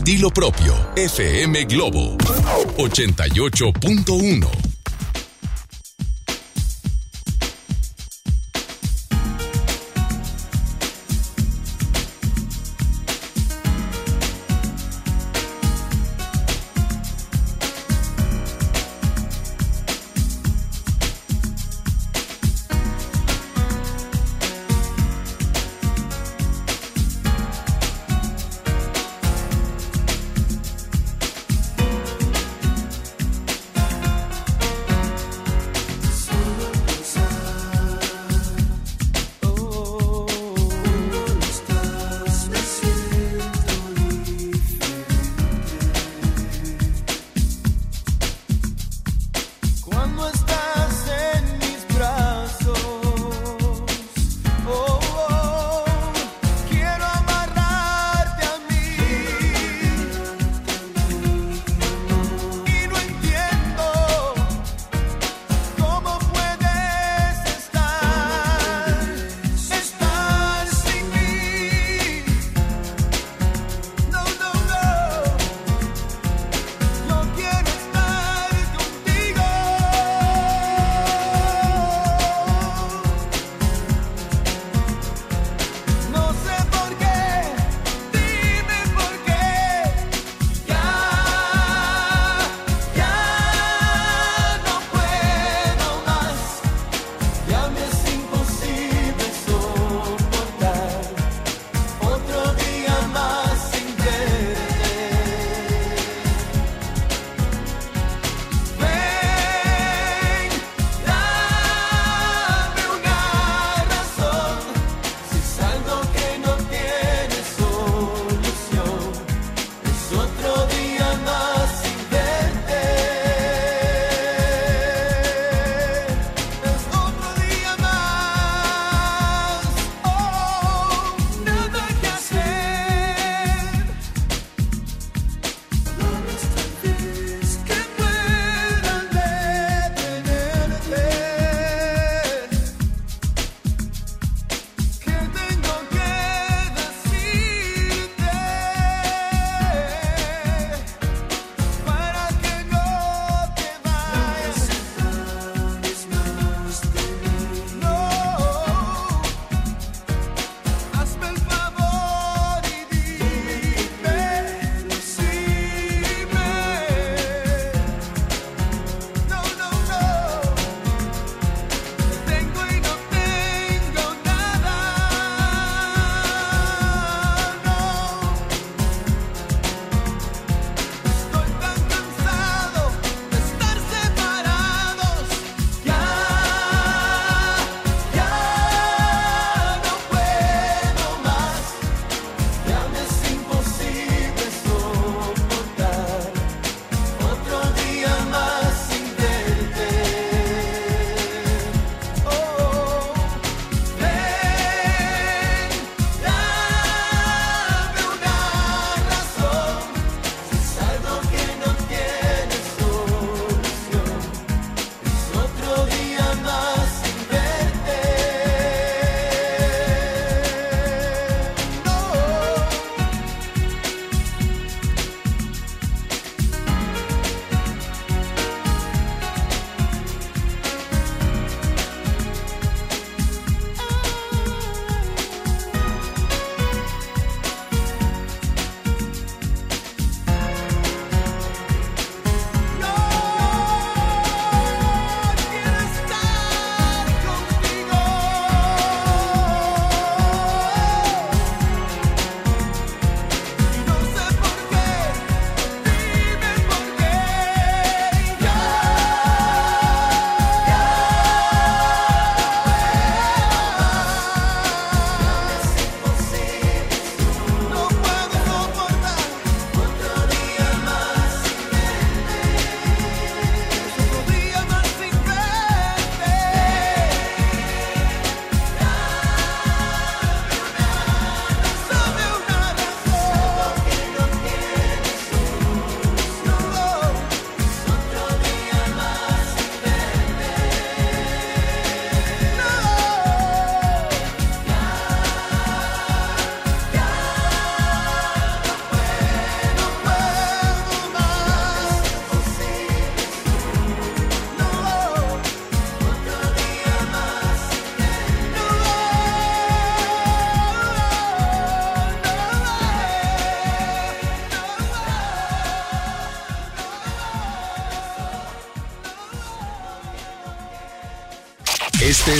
estilo propio. FM Globo 88.1.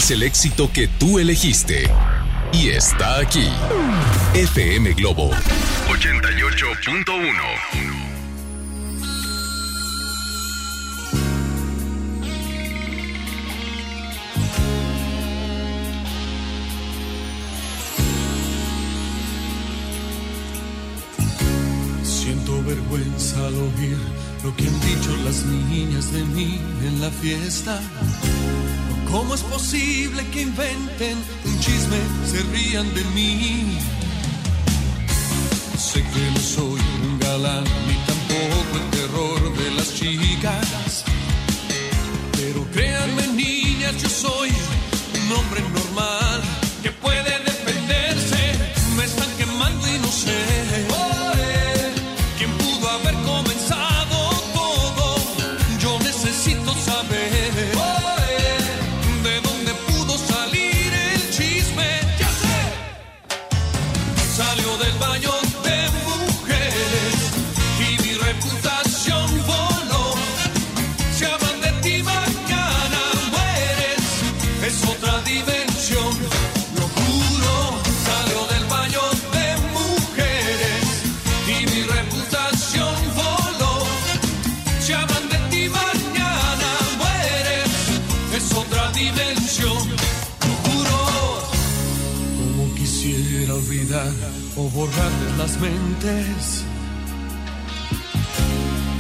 es el éxito que tú elegiste. Y está aquí. FM Globo 88.1. vergüenza al oír lo que han dicho las niñas de mí en la fiesta. ¿Cómo es posible que inventen un chisme, se rían de mí?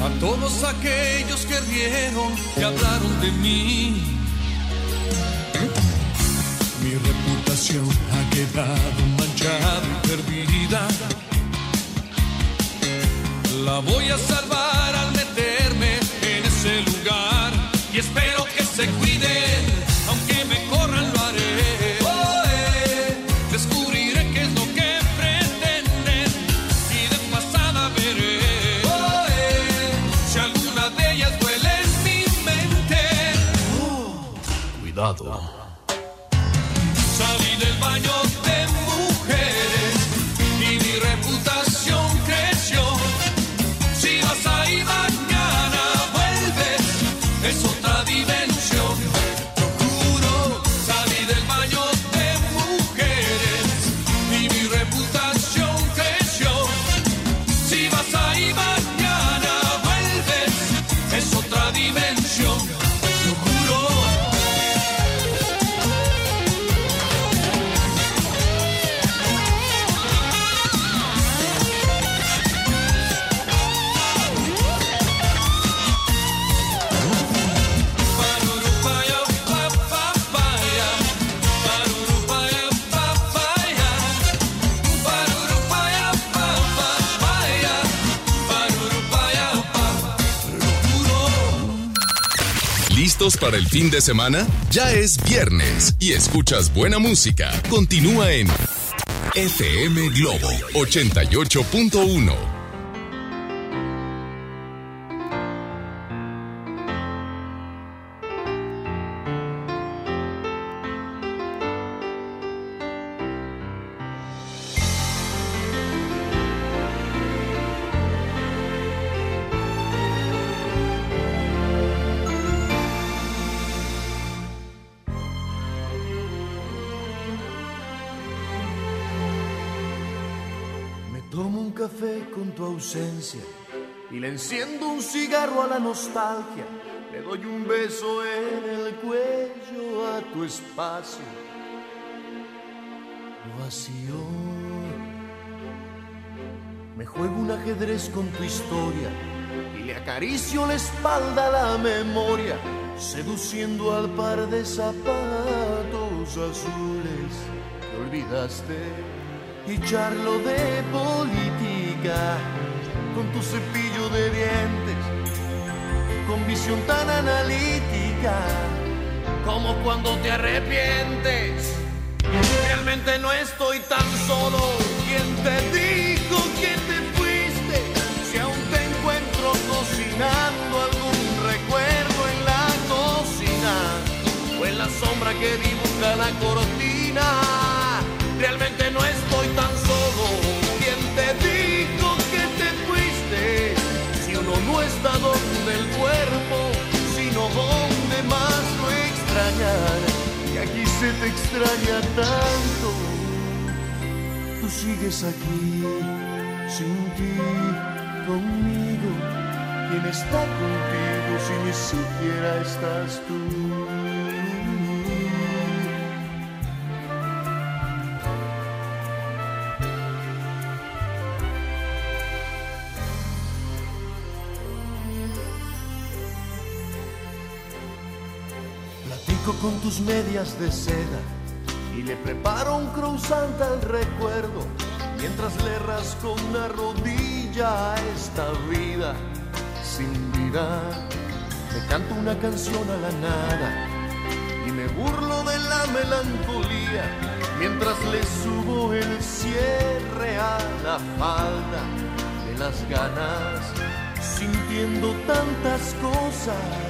A todos aquellos que rieron y hablaron de mí. Mi reputación ha quedado manchada y perdida. La voy a salvar al meterme en ese lugar y espero que se cuiden, para el fin de semana? Ya es viernes y escuchas buena música. Continúa en FM Globo 88.1. nostalgia. Le doy un beso en el cuello a tu espacio vacío. Me juego un ajedrez con tu historia y le acaricio la espalda a la memoria, seduciendo al par de zapatos azules que olvidaste y charlo de política con tu cepillo de dientes, con visión tan analítica como cuando te arrepientes. Realmente no estoy tan solo. ¿Quién te dijo que te fuiste? Si aún te encuentro cocinando algún recuerdo en la cocina o en la sombra que dibuja la cortina. Realmente no estoy tan solo. Está donde el cuerpo, sino donde más lo extrañar. Y aquí se te extraña tanto. Tú sigues aquí, sin ti, conmigo. ¿Quién está contigo si ni siquiera estás tú? Tus medias de seda y le preparo un croissant al recuerdo mientras le rasco una rodilla a esta vida sin vida. Me canto una canción a la nada y me burlo de la melancolía mientras le subo el cierre a la falda de las ganas, sintiendo tantas cosas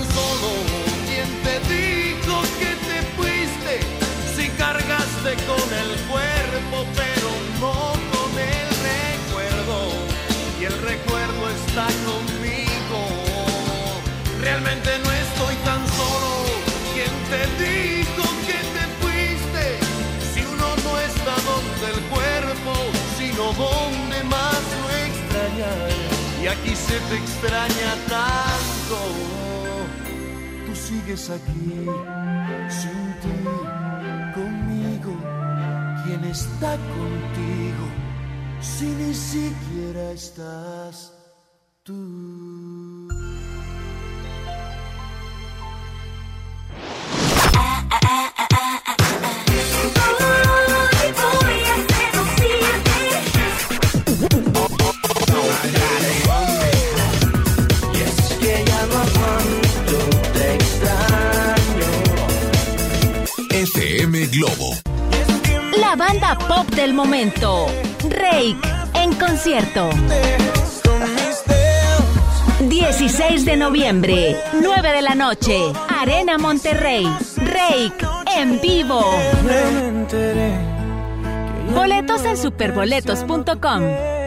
sino donde más lo extraña. Y aquí se te extraña tanto. Tú sigues aquí sin ti ¿Quién está contigo si ni siquiera estás tú? Globo la banda pop del momento, Rake, en concierto. 16 de noviembre, 9 de la noche, Arena Monterrey, Rake, en vivo. Boletos en superboletos.com.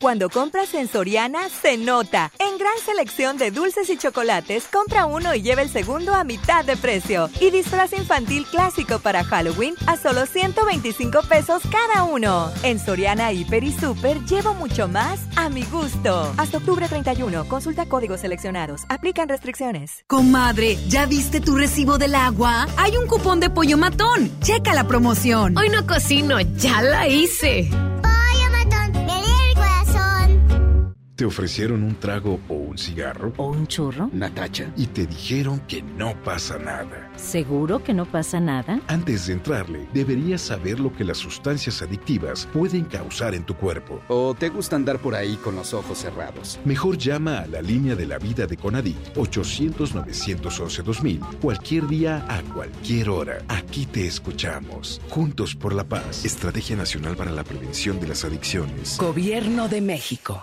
Cuando compras en Soriana, se nota. En gran selección de dulces y chocolates, compra uno y lleva el segundo a mitad de precio. Y disfraz infantil clásico para Halloween a solo 125 pesos cada uno. En Soriana, Hiper y Super, llevo mucho más a mi gusto. Hasta octubre 31, consulta códigos seleccionados. Aplican restricciones. Comadre, ¿ya viste tu recibo del agua? Hay un cupón de pollo matón. Checa la promoción. Hoy no cocino, ya la hice. ¿Te ofrecieron un trago o un cigarro? ¿O un churro? Natacha. Y te dijeron que no pasa nada. ¿Seguro que no pasa nada? Antes de entrarle, deberías saber lo que las sustancias adictivas pueden causar en tu cuerpo. ¿O te gusta andar por ahí con los ojos cerrados? Mejor llama a la línea de la vida de Conadic 800-911-2000 cualquier día a cualquier hora. Aquí te escuchamos. Juntos por la paz. Estrategia Nacional para la Prevención de las Adicciones. Gobierno de México.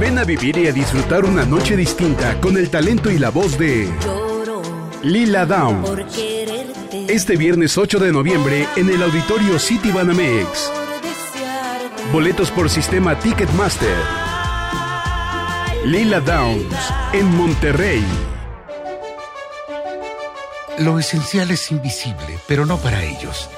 Ven a vivir y a disfrutar una noche distinta con el talento y la voz de Lila Down. Este viernes 8 de noviembre en el auditorio City Banamex. Boletos por sistema Ticketmaster. Lila Downs en Monterrey. Lo esencial es invisible, pero no para ellos.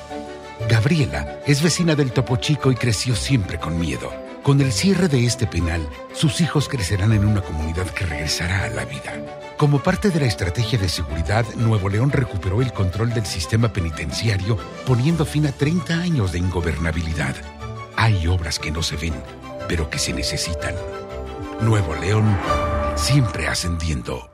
Gabriela es vecina del Topo Chico y creció siempre con miedo. Con el cierre de este penal, sus hijos crecerán en una comunidad que regresará a la vida. Como parte de la estrategia de seguridad, Nuevo León recuperó el control del sistema penitenciario, poniendo fin a 30 años de ingobernabilidad. Hay obras que no se ven, pero que se necesitan. Nuevo León, siempre ascendiendo.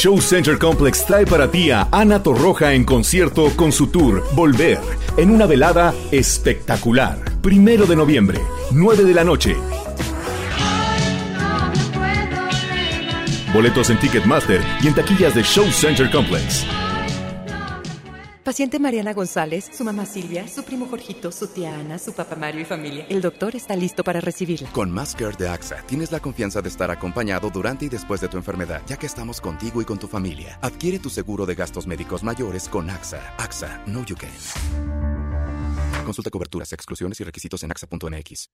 Show Center Complex trae para ti a Ana Torroja en concierto con su tour Volver, en una velada espectacular. Primero de noviembre, 9 de la noche. Boletos en Ticketmaster y en taquillas de Show Center Complex. Paciente Mariana González, su mamá Silvia, su primo Jorgito, su tía Ana, su papá Mario y familia. El doctor está listo para recibirla. Con Care de AXA, tienes la confianza de estar acompañado durante y después de tu enfermedad, ya que estamos contigo y con tu familia. Adquiere tu seguro de gastos médicos mayores con AXA. AXA, no you can. Consulta coberturas, exclusiones y requisitos en AXA.mx.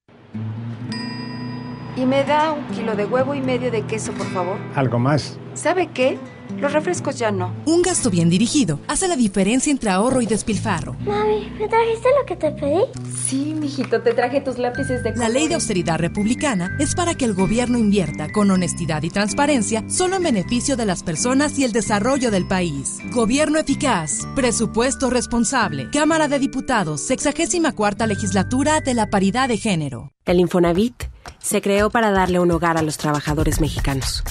Y me da un kilo de huevo y medio de queso, por favor. ¿Algo más? ¿Sabe qué? Los refrescos ya no. Un gasto bien dirigido hace la diferencia entre ahorro y despilfarro. Mami, ¿me trajiste lo que te pedí? Sí, mijito, te traje tus lápices de La ley de austeridad republicana es para que el gobierno invierta con honestidad y transparencia solo en beneficio de las personas y el desarrollo del país. Gobierno eficaz, presupuesto responsable. Cámara de Diputados, 64 legislatura de la paridad de género. El Infonavit se creó para darle un hogar a los trabajadores mexicanos,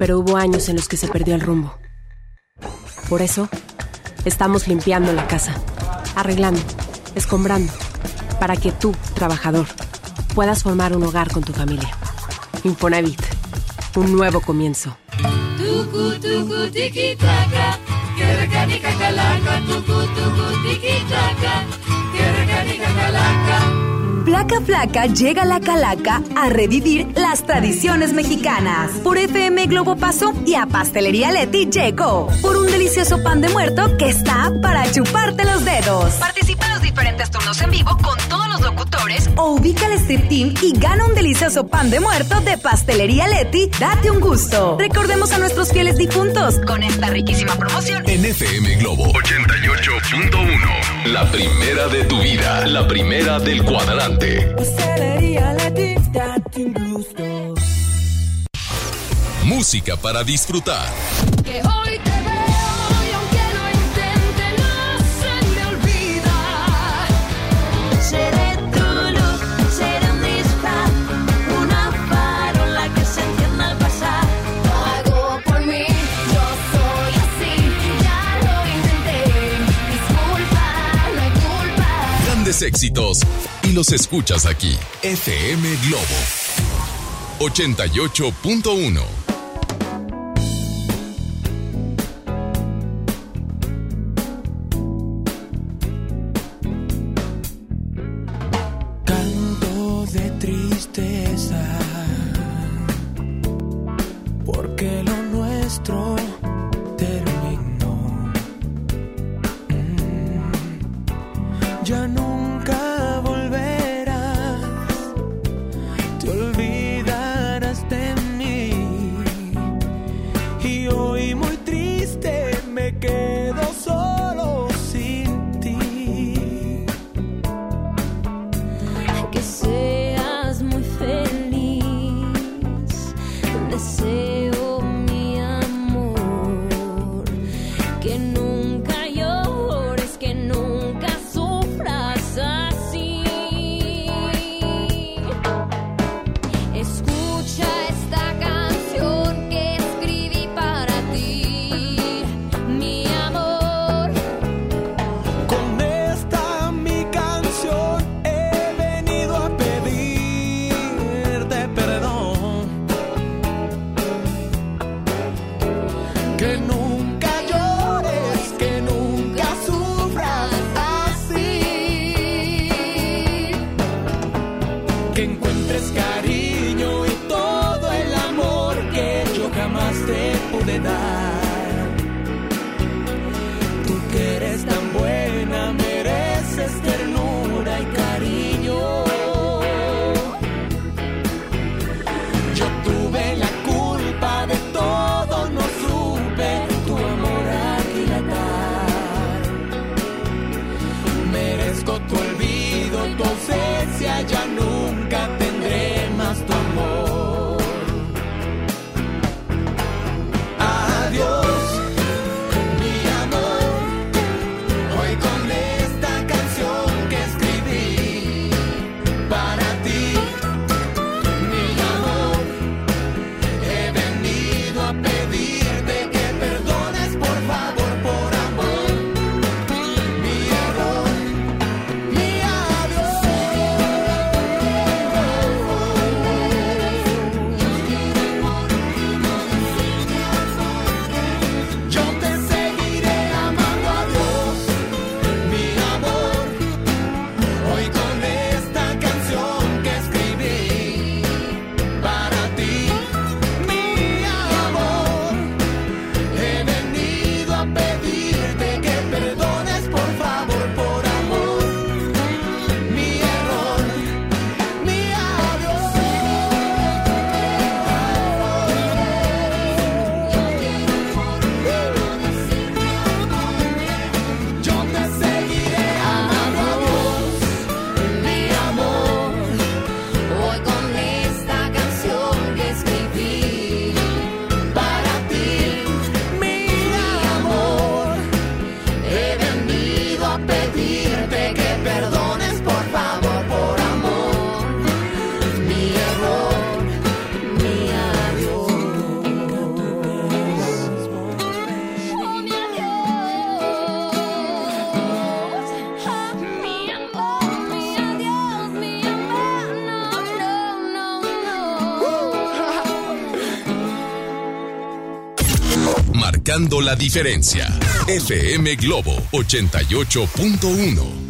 pero hubo años en los que se perdió el rumbo. Por eso, estamos limpiando la casa, arreglando, escombrando, para que tú, trabajador, puedas formar un hogar con tu familia. Infonavit, un nuevo comienzo. Placa Flaca llega a la Calaca a revivir las tradiciones mexicanas. Por FM Globo Paso y a Pastelería Leti llegó. Por un delicioso pan de muerto que está para chuparte los dedos. Participa en los diferentes turnos en vivo con todos los locutores o ubica el Street Team y gana un delicioso pan de muerto de Pastelería Leti. Date un gusto. Recordemos a nuestros fieles difuntos con esta riquísima promoción. En FM Globo 88.1. La primera de tu vida. La primera del cuadrante. Música para disfrutar. Que Éxitos. Y los escuchas aquí. FM Globo 88.1. marcando la diferencia. FM Globo 88.1.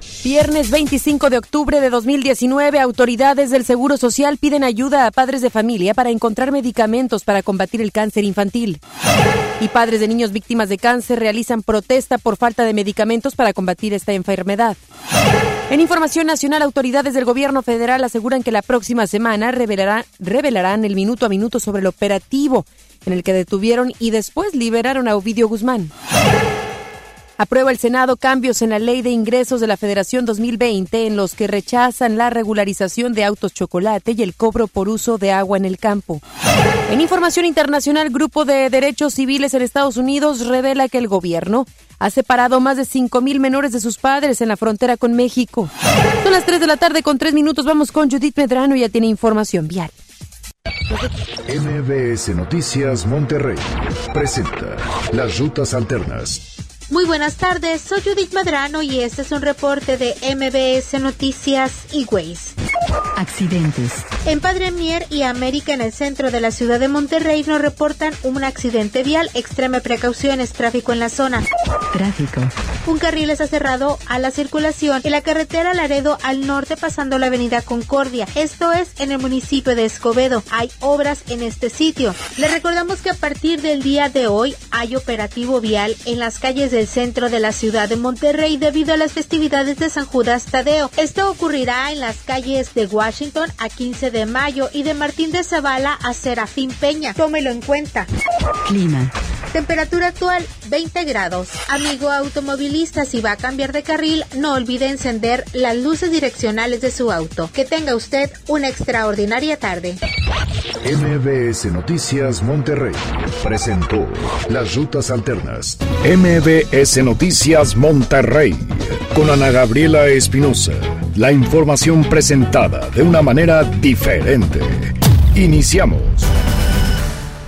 Viernes 25 de octubre de 2019, autoridades del Seguro Social piden ayuda a padres de familia para encontrar medicamentos para combatir el cáncer infantil. Y padres de niños víctimas de cáncer realizan protesta por falta de medicamentos para combatir esta enfermedad. En información nacional, autoridades del gobierno federal aseguran que la próxima semana revelará- revelarán el minuto a minuto sobre el operativo en el que detuvieron y después liberaron a Ovidio Guzmán. Aprueba el Senado cambios en la Ley de Ingresos de la Federación 2020 en los que rechazan la regularización de autos chocolate y el cobro por uso de agua en el campo. En información internacional, Grupo de Derechos Civiles en Estados Unidos revela que el gobierno ha separado más de 5.000 menores de sus padres en la frontera con México. Son las 3 de la tarde con 3 minutos. Vamos con Judith Medrano, ya tiene información vial. MBS Noticias Monterrey presenta las rutas alternas. Muy buenas tardes, soy Judith Madrano y este es un reporte de MBS Noticias y Ways. Accidentes. En Padre Mier y América en el centro de la ciudad de Monterrey nos reportan un accidente vial. Extreme precauciones, tráfico en la zona. Tráfico. Un carril está cerrado a la circulación en la carretera Laredo al norte pasando la avenida Concordia. Esto es en el municipio de Escobedo. Hay obras en este sitio. Le recordamos que a partir del día de hoy hay operativo vial en las calles del centro de la ciudad de Monterrey debido a las festividades de San Judas Tadeo. Esto ocurrirá en las calles de Washington a 15 de mayo y de Martín de Zavala a Serafín Peña. Tómelo en cuenta. Clima. Temperatura actual 20 grados. Amigo automovilista, si va a cambiar de carril, no olvide encender las luces direccionales de su auto. Que tenga usted una extraordinaria tarde. MBS Noticias Monterrey presentó las rutas alternas. MBS Noticias Monterrey con Ana Gabriela Espinosa. La información presentada de una manera diferente. Iniciamos.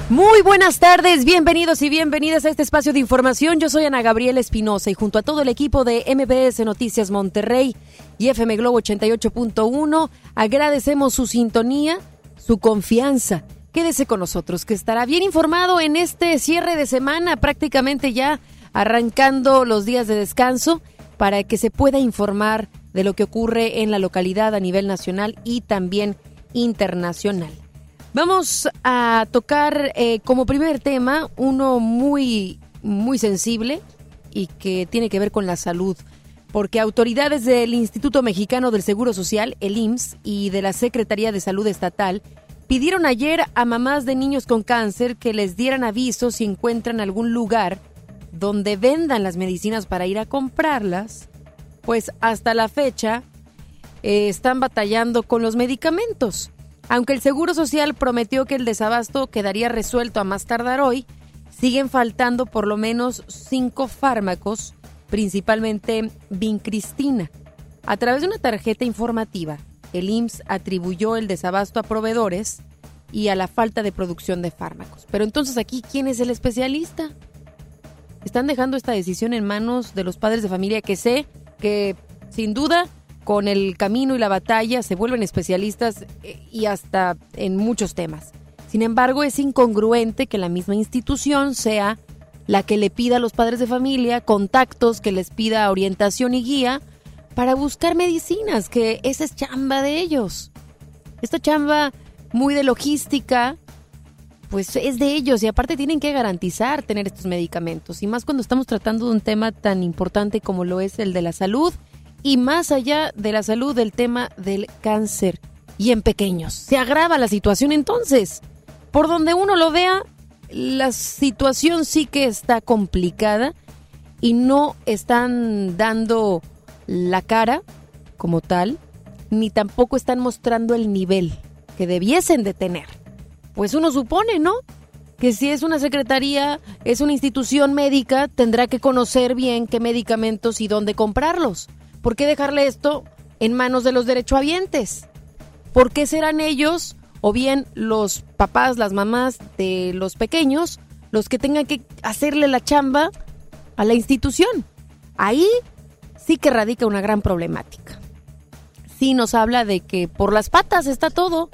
Muy buenas tardes, bienvenidos y bienvenidas a este espacio de información. Yo soy Ana Gabriela Espinosa y junto a todo el equipo de MBS Noticias Monterrey y FM Globo 88.1 agradecemos su sintonía, su confianza. Quédese con nosotros que estará bien informado en este cierre de semana, prácticamente ya arrancando los días de descanso para que se pueda informar de lo que ocurre en la localidad a nivel nacional y también internacional. Vamos a tocar eh, como primer tema uno muy, muy sensible y que tiene que ver con la salud, porque autoridades del Instituto Mexicano del Seguro Social, el IMSS, y de la Secretaría de Salud Estatal pidieron ayer a mamás de niños con cáncer que les dieran aviso si encuentran algún lugar donde vendan las medicinas para ir a comprarlas, pues hasta la fecha eh, están batallando con los medicamentos. Aunque el Seguro Social prometió que el desabasto quedaría resuelto a más tardar hoy, siguen faltando por lo menos cinco fármacos, principalmente vincristina. A través de una tarjeta informativa, el IMSS atribuyó el desabasto a proveedores y a la falta de producción de fármacos. Pero entonces aquí, ¿quién es el especialista? Están dejando esta decisión en manos de los padres de familia que sé que sin duda con el camino y la batalla se vuelven especialistas eh, y hasta en muchos temas. Sin embargo, es incongruente que la misma institución sea la que le pida a los padres de familia contactos, que les pida orientación y guía para buscar medicinas, que esa es chamba de ellos. Esta chamba muy de logística, pues es de ellos y aparte tienen que garantizar tener estos medicamentos. Y más cuando estamos tratando de un tema tan importante como lo es el de la salud y más allá de la salud del tema del cáncer y en pequeños. Se agrava la situación entonces. Por donde uno lo vea, la situación sí que está complicada y no están dando la cara como tal, ni tampoco están mostrando el nivel que debiesen de tener. Pues uno supone, ¿no? Que si es una secretaría, es una institución médica, tendrá que conocer bien qué medicamentos y dónde comprarlos. ¿Por qué dejarle esto en manos de los derechohabientes? ¿Por qué serán ellos o bien los papás, las mamás de los pequeños los que tengan que hacerle la chamba a la institución? Ahí sí que radica una gran problemática. Sí nos habla de que por las patas está todo,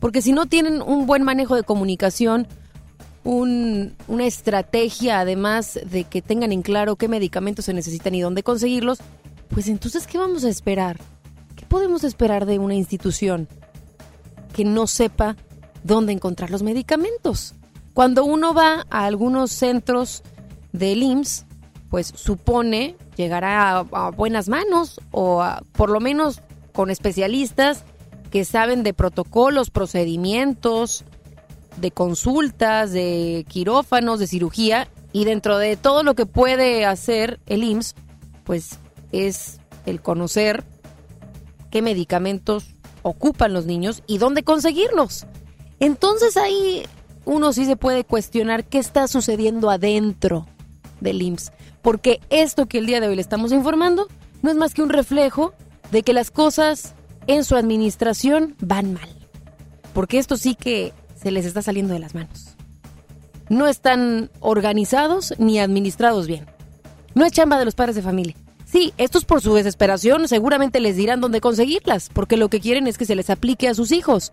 porque si no tienen un buen manejo de comunicación, una estrategia además de que tengan en claro qué medicamentos se necesitan y dónde conseguirlos, pues entonces, ¿qué vamos a esperar? ¿Qué podemos esperar de una institución que no sepa dónde encontrar los medicamentos? Cuando uno va a algunos centros del IMSS, pues supone llegará a, buenas manos o por lo menos con especialistas que saben de protocolos, procedimientos, de consultas, de quirófanos, de cirugía, y dentro de todo lo que puede hacer el IMSS, pues es el conocer qué medicamentos ocupan los niños y dónde conseguirlos. Entonces ahí uno sí se puede cuestionar qué está sucediendo adentro del IMSS, porque esto que el día de hoy le estamos informando no es más que un reflejo de que las cosas en su administración van mal, porque esto sí que se les está saliendo de las manos. No están organizados ni administrados bien. No es chamba de los padres de familia. Sí, estos por su desesperación seguramente les dirán dónde conseguirlas, porque lo que quieren es que se les aplique a sus hijos.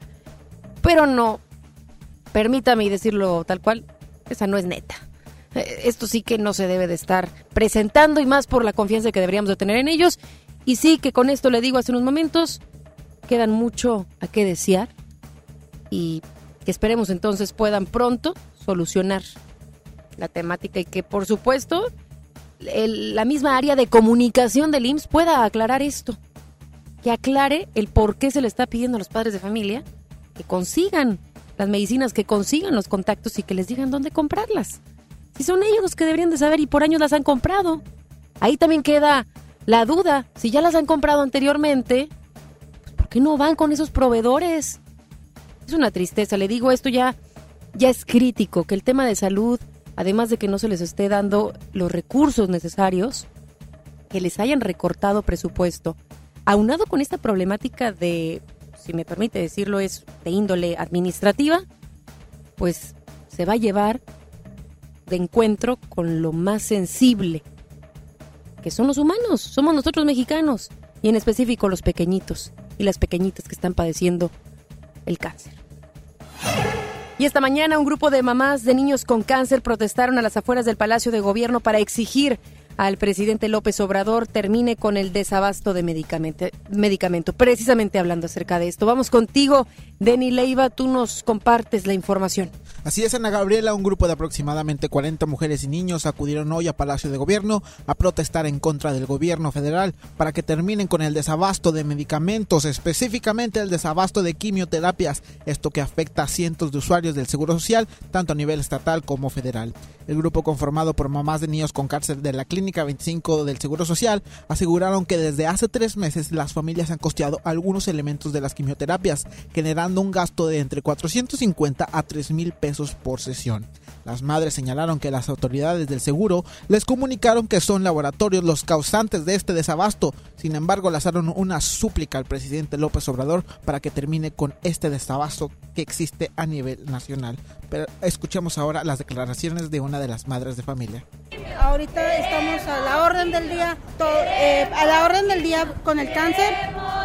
Pero no, permítame decirlo tal cual, esa no es neta. Eh, esto sí que no se debe de estar presentando y más por la confianza que deberíamos de tener en ellos. Y sí que con esto le digo hace unos momentos, quedan mucho a qué desear y que esperemos entonces puedan pronto solucionar la temática y que por supuesto la misma área de comunicación del IMSS pueda aclarar esto, que aclare el por qué se le está pidiendo a los padres de familia que consigan las medicinas, que consigan los contactos y que les digan dónde comprarlas. Si son ellos los que deberían de saber y por años las han comprado. Ahí también queda la duda, si ya las han comprado anteriormente, pues ¿por qué no van con esos proveedores? Es una tristeza, le digo, esto ya, ya es crítico, que el tema de salud además de que no se les esté dando los recursos necesarios, que les hayan recortado presupuesto, aunado con esta problemática de, si me permite decirlo, es de índole administrativa, pues se va a llevar de encuentro con lo más sensible, que son los humanos, somos nosotros mexicanos, y en específico los pequeñitos y las pequeñitas que están padeciendo el cáncer. Y esta mañana un grupo de mamás de niños con cáncer protestaron a las afueras del Palacio de Gobierno para exigir al presidente López Obrador termine con el desabasto de medicamento, medicamento. Precisamente hablando acerca de esto. Vamos contigo, Denny Leiva, tú nos compartes la información. Así es, Ana Gabriela, un grupo de aproximadamente 40 mujeres y niños acudieron hoy a Palacio de Gobierno a protestar en contra del gobierno federal para que terminen con el desabasto de medicamentos, específicamente el desabasto de quimioterapias, esto que afecta a cientos de usuarios del Seguro Social, tanto a nivel estatal como federal. El grupo conformado por mamás de niños con cáncer de la Clínica 25 del Seguro Social aseguraron que desde hace tres meses las familias han costeado algunos elementos de las quimioterapias, generando un gasto de entre 450 a 3 mil pesos por sesión. Las madres señalaron que las autoridades del seguro les comunicaron que son laboratorios los causantes de este desabasto. Sin embargo, lanzaron una súplica al presidente López Obrador para que termine con este desabasto que existe a nivel nacional. Pero escuchemos ahora las declaraciones de una de las madres de familia. Ahorita estamos a la orden del día, eh, a la orden del día con el cáncer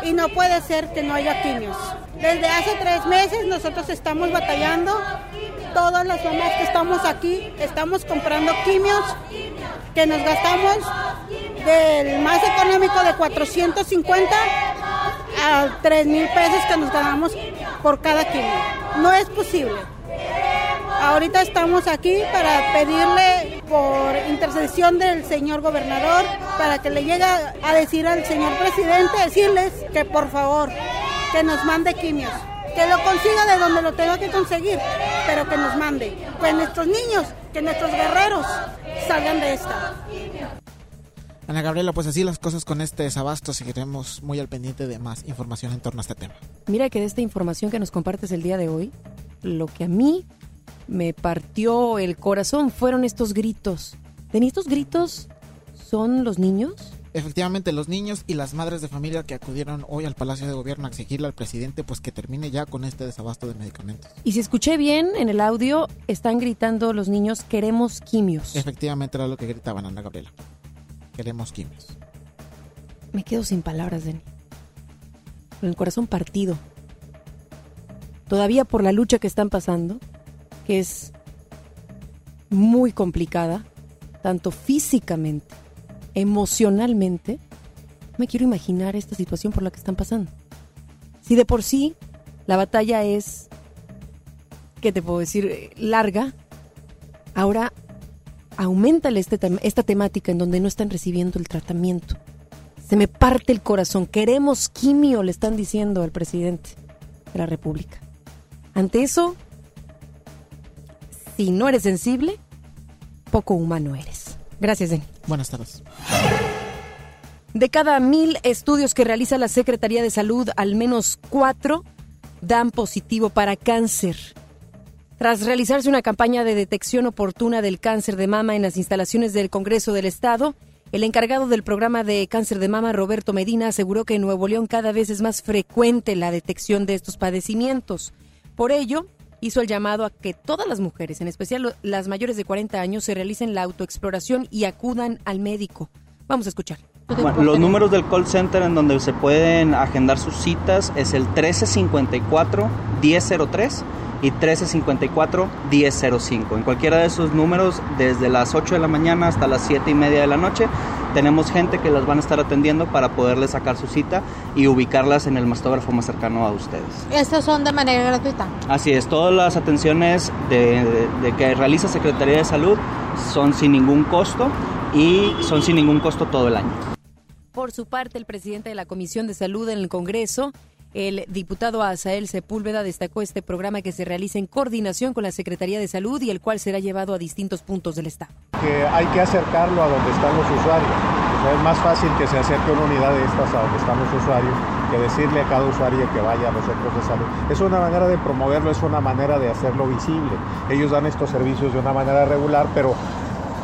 y no puede ser que no haya quimios. Desde hace tres meses nosotros estamos batallando todas las mamás que estamos aquí estamos comprando quimios que nos gastamos del más económico de 450 a 3 mil pesos que nos ganamos por cada quimio. No es posible. Ahorita estamos aquí para pedirle por intercesión del señor gobernador para que le llegue a decir al señor presidente, decirles que por favor, que nos mande quimios que lo consiga de donde lo tenga que conseguir, pero que nos mande. Que nuestros niños, que nuestros guerreros salgan de esta. Ana Gabriela, pues así las cosas con este desabasto, seguiremos muy al pendiente de más información en torno a este tema. Mira que de esta información que nos compartes el día de hoy, lo que a mí me partió el corazón fueron estos gritos. ¿De estos gritos son los niños? Efectivamente, los niños y las madres de familia que acudieron hoy al Palacio de Gobierno a exigirle al presidente pues que termine ya con este desabasto de medicamentos. Y si escuché bien en el audio, están gritando los niños, queremos quimios. Efectivamente era lo que gritaban, Ana Gabriela. Queremos quimios. Me quedo sin palabras, Denny. Con el corazón partido. Todavía por la lucha que están pasando, que es muy complicada, tanto físicamente emocionalmente, me quiero imaginar esta situación por la que están pasando. Si de por sí la batalla es, ¿qué te puedo decir?, larga, ahora aumenta este esta temática en donde no están recibiendo el tratamiento. Se me parte el corazón. Queremos quimio, le están diciendo al presidente de la República. Ante eso, ti no eres sensible, poco humano eres. Gracias, Denny. Buenas tardes. De cada mil estudios que realiza la Secretaría de Salud, al menos cuatro dan positivo para cáncer. Tras realizarse una campaña de detección oportuna del cáncer de mama en las instalaciones del Congreso del Estado, el encargado del programa de cáncer de mama, Roberto Medina, aseguró que en Nuevo León cada vez es más frecuente la detección de estos padecimientos. Por ello, hizo el llamado a que todas las mujeres, en especial las mayores de 40 años, se realicen la autoexploración y acudan al médico. Vamos a escuchar. Bueno, los números del call center en donde se pueden agendar sus citas es el 1354-1003 y 1354-1005. En cualquiera de esos números, desde las 8 de la mañana hasta las 7 y media de la noche, tenemos gente que las van a estar atendiendo para poderles sacar su cita y ubicarlas en el mastógrafo más cercano a ustedes. ¿Estos son de manera gratuita? Así es, todas las atenciones de, de- de que realiza Secretaría de Salud son sin ningún costo y son sin ningún costo todo el año. Por su parte, el presidente de la Comisión de Salud en el Congreso, el diputado Asael Sepúlveda, destacó este programa que se realiza en coordinación con la Secretaría de Salud y el cual será llevado a distintos puntos del Estado. hay que acercarlo a donde están los usuarios. Es más fácil que se acerque una unidad de estas a donde están los usuarios que decirle a cada usuario que vaya a los centros de salud. Es una manera de promoverlo, es una manera de hacerlo visible. Ellos dan estos servicios de una manera regular, pero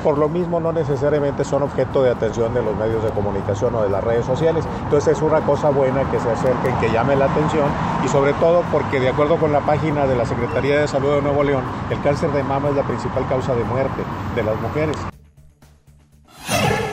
por lo mismo no necesariamente son objeto de atención de los medios de comunicación o de las redes sociales. Entonces es una cosa buena que se acerquen, que llame la atención y sobre todo porque de acuerdo con la página de la Secretaría de Salud de Nuevo León, el cáncer de mama es la principal causa de muerte de las mujeres.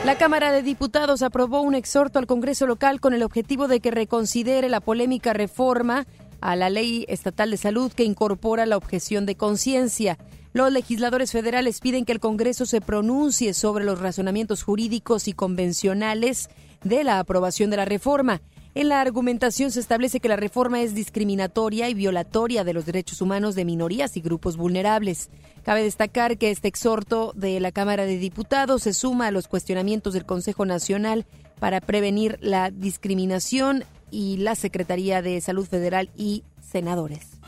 La Cámara de Diputados aprobó un exhorto al Congreso local con el objetivo de que reconsidere la polémica reforma a la Ley Estatal de Salud que incorpora la objeción de conciencia. Los legisladores federales piden que el Congreso se pronuncie sobre los razonamientos jurídicos y convencionales de la aprobación de la reforma. En la argumentación se establece que la reforma es discriminatoria y violatoria de los derechos humanos de minorías y grupos vulnerables. Cabe destacar que este exhorto de la Cámara de Diputados se suma a los cuestionamientos del Consejo Nacional para prevenir la discriminación y la Secretaría de Salud Federal y senadores.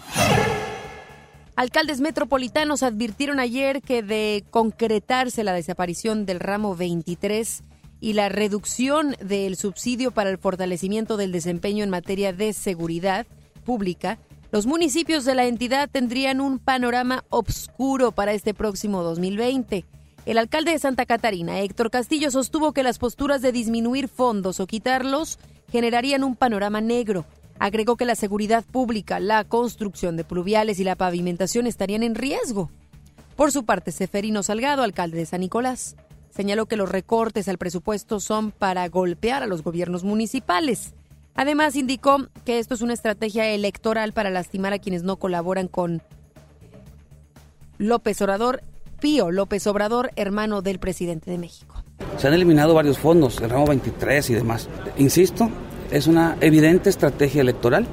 Alcaldes metropolitanos advirtieron ayer que de concretarse la desaparición del ramo 23 y la reducción del subsidio para el fortalecimiento del desempeño en materia de seguridad pública, los municipios de la entidad tendrían un panorama obscuro para este próximo 2020. El alcalde de Santa Catarina, Héctor Castillo, sostuvo que las posturas de disminuir fondos o quitarlos generarían un panorama negro. Agregó que la seguridad pública, la construcción de pluviales y la pavimentación estarían en riesgo. Por su parte, Seferino Salgado, alcalde de San Nicolás, señaló que los recortes al presupuesto son para golpear a los gobiernos municipales. Además, indicó que esto es una estrategia electoral para lastimar a quienes no colaboran con López Obrador, Pío López Obrador, hermano del presidente de México. Se han eliminado varios fondos, el ramo 23 y demás. Insisto, es una evidente estrategia electoral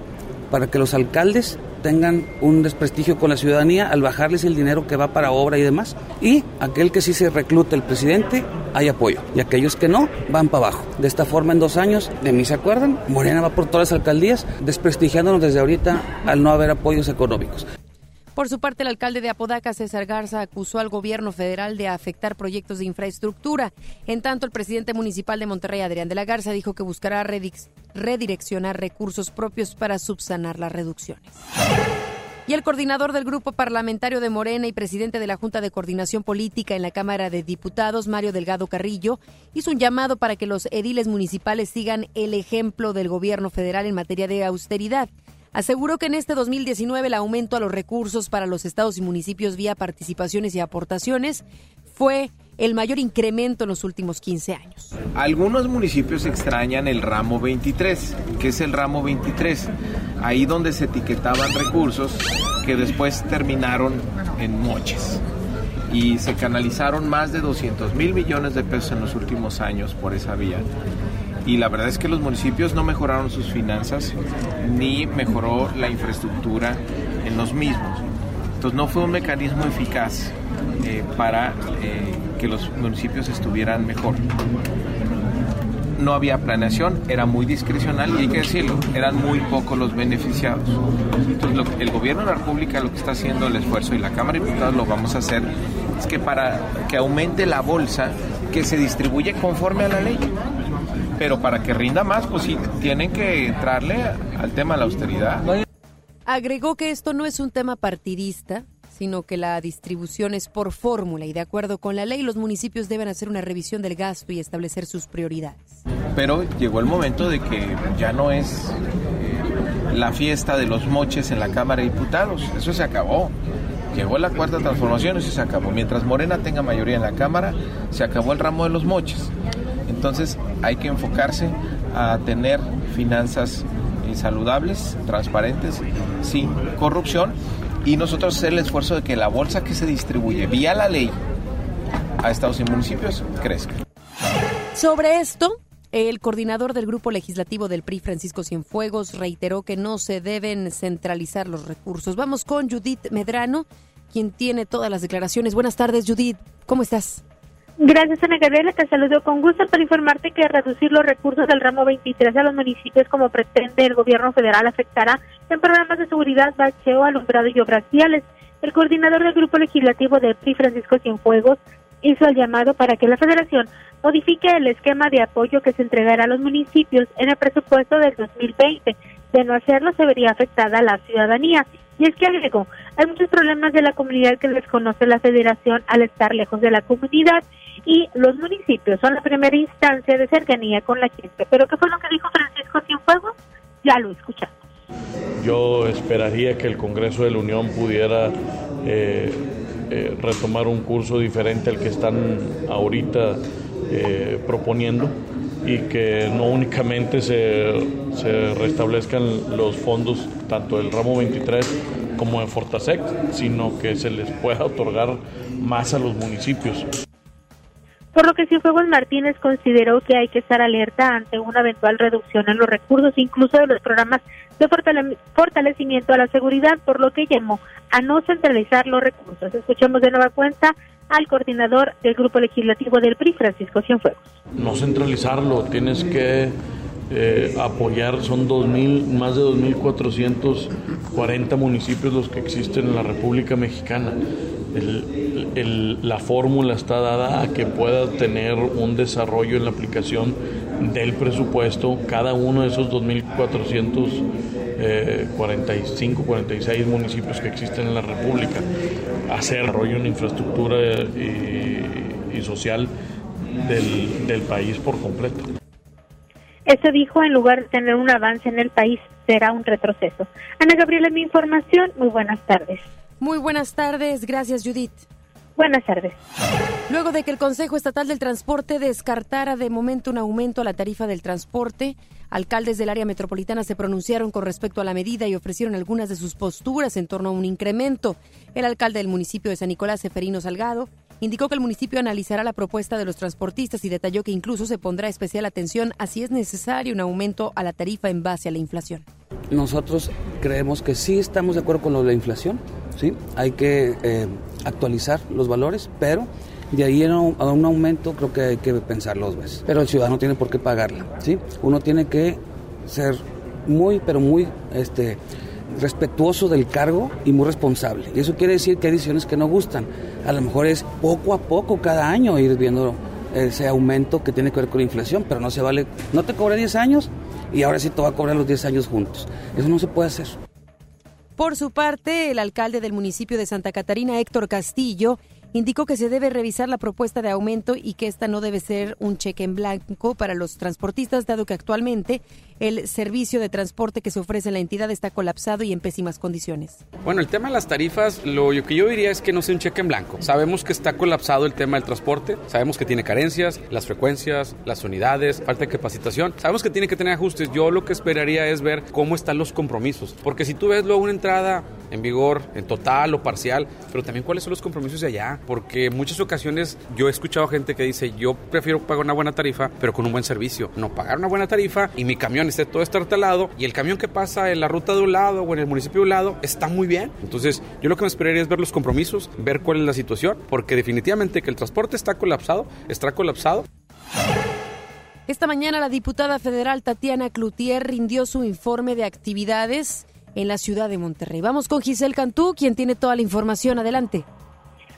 para que los alcaldes tengan un desprestigio con la ciudadanía al bajarles el dinero que va para obra y demás. Y aquel que sí se reclute el presidente, hay apoyo. Y aquellos que no, van para abajo. De esta forma, en dos años, de mí se acuerdan, Morena va por todas las alcaldías, desprestigiándonos desde ahorita al no haber apoyos económicos. Por su parte, el alcalde de Apodaca, César Garza, acusó al gobierno federal de afectar proyectos de infraestructura. En tanto, el presidente municipal de Monterrey, Adrián de la Garza, dijo que buscará redireccionar recursos propios para subsanar las reducciones. Y el coordinador del grupo parlamentario de Morena y presidente de la Junta de Coordinación Política en la Cámara de Diputados, Mario Delgado Carrillo, hizo un llamado para que los ediles municipales sigan el ejemplo del gobierno federal en materia de austeridad. Aseguró que en este 2019 el aumento a los recursos para los estados y municipios vía participaciones y aportaciones fue el mayor incremento en los últimos 15 años. Algunos municipios extrañan el ramo 23. ¿Qué es el ramo 23? Ahí donde se etiquetaban recursos que después terminaron en moches. Y se canalizaron más de 200 mil millones de pesos en los últimos años por esa vía. Y la verdad es que los municipios no mejoraron sus finanzas ni mejoró la infraestructura en los mismos. Entonces no fue un mecanismo eficaz eh, para eh, que los municipios estuvieran mejor. No había planeación, era muy discrecional y hay que decirlo, eran muy pocos los beneficiados. Entonces, el gobierno de la República lo que está haciendo el esfuerzo y la Cámara de Diputados lo vamos a hacer es que para que aumente la bolsa que se distribuye conforme a la ley. Pero para que rinda más, pues sí, tienen que entrarle al tema de la austeridad. Agregó que esto no es un tema partidista, sino que la distribución es por fórmula y de acuerdo con la ley los municipios deben hacer una revisión del gasto y establecer sus prioridades. Pero llegó el momento de que ya no es eh, la fiesta de los moches en la Cámara de Diputados, eso se acabó. Llegó la cuarta transformación y se acabó. Mientras Morena tenga mayoría en la Cámara, se acabó el ramo de los moches. Entonces hay que enfocarse a tener finanzas eh, saludables, transparentes, sin corrupción y nosotros hacer el esfuerzo de que la bolsa que se distribuye vía la ley a estados y municipios crezca. Sobre esto, el coordinador del grupo legislativo del PRI, Francisco Cienfuegos, reiteró que no se deben centralizar los recursos. Vamos con Judith Medrano, quien tiene todas las declaraciones. Buenas tardes, Judith. ¿Cómo estás? Gracias, Ana Gabriela. Te saludo con gusto para informarte que reducir los recursos del ramo 23 a los municipios como pretende el gobierno federal afectará en programas de seguridad, bacheo, alumbrado y obras viales. El coordinador del grupo legislativo de PRI, Francisco Cienfuegos, hizo el llamado para que la federación modifique el esquema de apoyo que se entregará a los municipios en el presupuesto del 2020. De no hacerlo, se vería afectada la ciudadanía. Y es que agregó, hay muchos problemas de la comunidad que desconoce la federación al estar lejos de la comunidad y los municipios son la primera instancia de cercanía con la gente. Pero ¿qué fue lo que dijo Francisco Cienfuegos? Ya lo escuchamos. Yo esperaría que el Congreso de la Unión pudiera eh, eh, retomar un curso diferente al que están ahorita eh, proponiendo y que no únicamente se, se, restablezcan los fondos tanto del ramo 23 como de Fortasec, sino que se les pueda otorgar más a los municipios por lo que Cienfuegos Martínez consideró que hay que estar alerta ante una eventual reducción en los recursos, incluso de los programas de fortalecimiento a la seguridad, por lo que llamó a no centralizar los recursos. Escuchemos de nueva cuenta al coordinador del Grupo Legislativo del PRI, Francisco Cienfuegos. No centralizarlo, tienes que eh, apoyar, son 2000, más de 2.440 municipios los que existen en la República Mexicana la fórmula está dada a que pueda tener un desarrollo en la aplicación del presupuesto cada uno de esos 2.445, 46 eh, municipios que existen en la República, hacer desarrollo en infraestructura y, social del país por completo. Eso dijo, en lugar de tener un avance en el país, será un retroceso. Ana Gabriela, mi información, muy buenas tardes. Muy buenas tardes, gracias Judith. Buenas tardes. Luego de que el Consejo Estatal del Transporte descartara de momento un aumento a la tarifa del transporte, alcaldes del área metropolitana se pronunciaron con respecto a la medida y ofrecieron algunas de sus posturas en torno a un incremento. El alcalde del municipio de San Nicolás, Seferino Salgado, indicó que el municipio analizará la propuesta de los transportistas y detalló que incluso se pondrá especial atención a si es necesario un aumento a la tarifa en base a la inflación. Nosotros creemos que sí estamos de acuerdo con lo de la inflación, ¿sí? Hay que eh, actualizar los valores, pero de ahí a un, aumento creo que hay que pensarlo dos veces. Pero el ciudadano tiene por qué pagarla, ¿sí? Uno tiene que ser muy, pero muy este, respetuoso del cargo y muy responsable. Y eso quiere decir que hay decisiones que no gustan. A lo mejor es poco a poco cada año ir viendo ese aumento que tiene que ver con la inflación, pero no se vale, no te cobra 10 años y ahora sí te va a cobrar los 10 años juntos. Eso no se puede hacer. Por su parte, el alcalde del municipio de Santa Catarina, Héctor Castillo, indicó que se debe revisar la propuesta de aumento y que esta no debe ser un cheque en blanco para los transportistas, dado que actualmente el servicio de transporte que se ofrece en la entidad está colapsado y en pésimas condiciones. Bueno, el tema de las tarifas, lo que yo diría es que no sea un cheque en blanco. Sabemos que está colapsado el tema del transporte, sabemos que tiene carencias, las frecuencias, las unidades, falta de capacitación, sabemos que tiene que tener ajustes. Yo lo que esperaría es ver cómo están los compromisos, porque si tú ves luego una entrada en vigor, en total o parcial, pero también cuáles son los compromisos de allá, porque muchas ocasiones yo he escuchado gente que dice, yo prefiero pagar una buena tarifa, pero con un buen servicio, no pagar una buena tarifa y mi camión esté todo estartalado y el camión que pasa en la ruta de un lado o en el municipio de un lado está muy bien. Entonces, yo lo que me esperaría es ver los compromisos, ver cuál es la situación, porque definitivamente que el transporte está colapsado, está colapsado. Esta mañana la diputada federal Tatiana Cloutier rindió su informe de actividades en la ciudad de Monterrey. Vamos con Giselle Cantú, quien tiene toda la información. Adelante.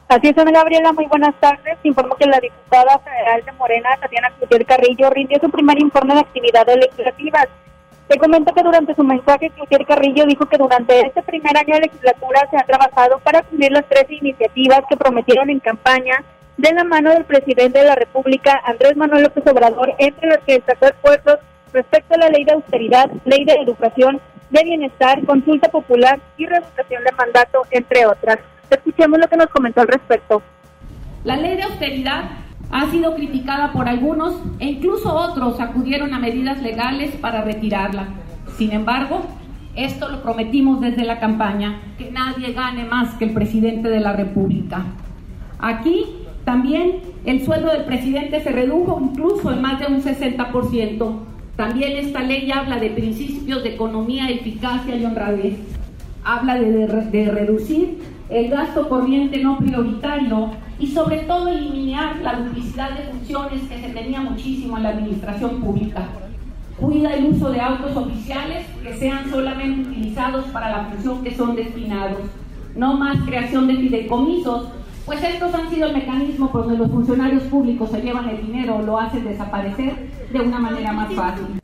Así es, Ana Gabriela, muy buenas tardes. Informo que la diputada federal de Morena, Tatiana Cloutier Carrillo, rindió su primer informe de actividades legislativas. Te comento que durante su mensaje, Cloutier Carrillo dijo que durante este primer año de legislatura se ha trabajado para cumplir las tres iniciativas que prometieron en campaña de la mano del presidente de la República, Andrés Manuel López Obrador, entre las que destacó esfuerzos respecto a la ley de austeridad, ley de educación, de bienestar, consulta popular y revocación de mandato, entre otras. Escuchemos lo que nos comentó al respecto. La ley de austeridad ha sido criticada por algunos e incluso otros acudieron a medidas legales para retirarla. Sin embargo, esto lo prometimos desde la campaña, que nadie gane más que el presidente de la República. Aquí también el sueldo del presidente se redujo incluso en más de un 60%. También esta ley habla de principios de economía, eficacia y honradez. Habla de, de reducir el gasto corriente no prioritario y sobre todo eliminar la duplicidad de funciones que se tenía muchísimo en la administración pública. Cuida el uso de autos oficiales que sean solamente utilizados para la función que son destinados. No más creación de fideicomisos, pues estos han sido el mecanismo por donde los funcionarios públicos se llevan el dinero o lo hacen desaparecer de una manera más fácil.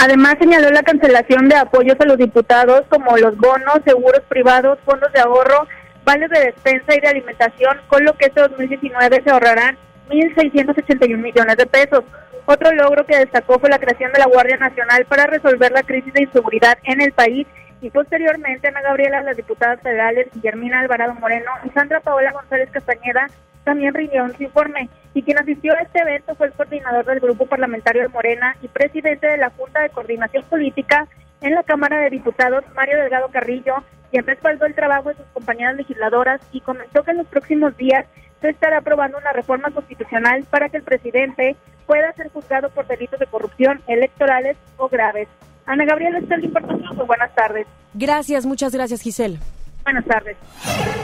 Además señaló la cancelación de apoyos a los diputados como los bonos, seguros privados, fondos de ahorro, vales de despensa y de alimentación, con lo que este 2019 se ahorrarán 1.681 millones de pesos. Otro logro que destacó fue la creación de la Guardia Nacional para resolver la crisis de inseguridad en el país y posteriormente Ana Gabriela, las diputadas federales Guillermina Alvarado Moreno y Sandra Paola González Castañeda también rindieron su informe y quien asistió a este evento fue el coordinador del grupo parlamentario de Morena y presidente de la Junta de Coordinación Política en la Cámara de Diputados, Mario Delgado Carrillo, quien respaldó el trabajo de sus compañeras legisladoras y comentó que en los próximos días se estará aprobando una reforma constitucional para que el presidente pueda ser juzgado por delitos de corrupción electorales o graves. Ana Gabriela, esta es la información. Buenas tardes. Gracias, muchas gracias, Giselle. Buenas tardes.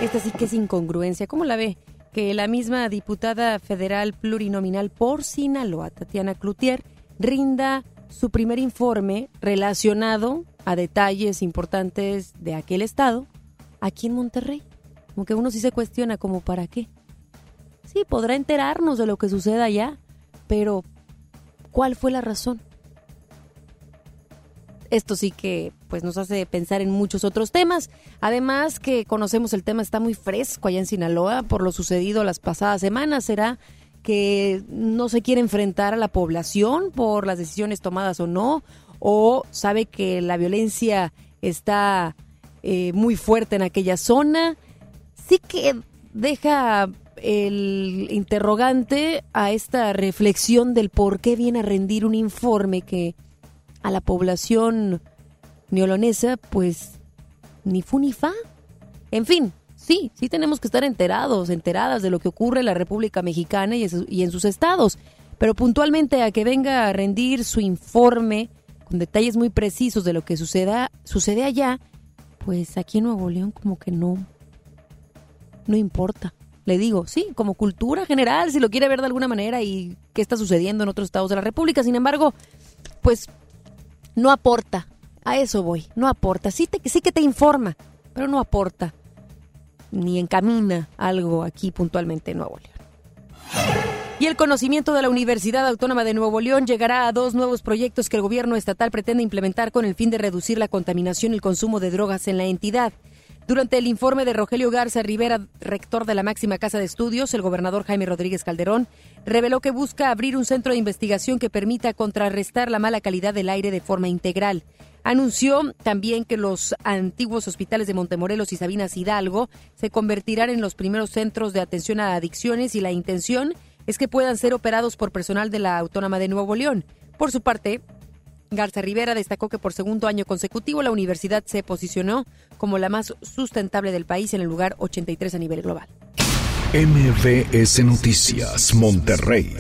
Esta sí que es incongruencia. ¿Cómo la ve? Que la misma diputada federal plurinominal por Sinaloa, Tatiana Cloutier, rinda su primer informe relacionado a detalles importantes de aquel estado aquí en Monterrey. Como que uno sí se cuestiona como para qué. Sí, podrá enterarnos de lo que suceda allá, pero ¿cuál fue la razón? Esto sí que pues nos hace pensar en muchos otros temas. Además que conocemos el tema está muy fresco allá en Sinaloa por lo sucedido las pasadas semanas. ¿Será que no se quiere enfrentar a la población por las decisiones tomadas o no? ¿O sabe que la violencia está eh, muy fuerte en aquella zona? Sí que deja el interrogante a esta reflexión del por qué viene a rendir un informe que a la población neolonesa, pues ni fu ni fa. En fin, sí, sí tenemos que estar enterados, enteradas de lo que ocurre en la República Mexicana y, en sus estados, pero puntualmente a que venga a rendir su informe con detalles muy precisos de lo que suceda, sucede allá, pues aquí en Nuevo León como que no, no importa. Le digo, sí, como cultura general, si lo quiere ver de alguna manera y qué está sucediendo en otros estados de la República. Sin embargo, pues no aporta. A eso voy, no aporta. Sí, te, sí que te informa, pero no aporta ni encamina algo aquí puntualmente en Nuevo León. Y el conocimiento de la Universidad Autónoma de Nuevo León llegará a dos nuevos proyectos que el gobierno estatal pretende implementar con el fin de reducir la contaminación y el consumo de drogas en la entidad. Durante el informe de Rogelio Garza Rivera, rector de la máxima casa de estudios, el gobernador Jaime Rodríguez Calderón reveló que busca abrir un centro de investigación que permita contrarrestar la mala calidad del aire de forma integral. Anunció también que los antiguos hospitales de Montemorelos y Sabinas Hidalgo se convertirán en los primeros centros de atención a adicciones y la intención es que puedan ser operados por personal de la Autónoma de Nuevo León. Por su parte, Garza Rivera destacó que por segundo año consecutivo la universidad se posicionó como la más sustentable del país en el lugar 83 a nivel global. MVS Noticias Monterrey.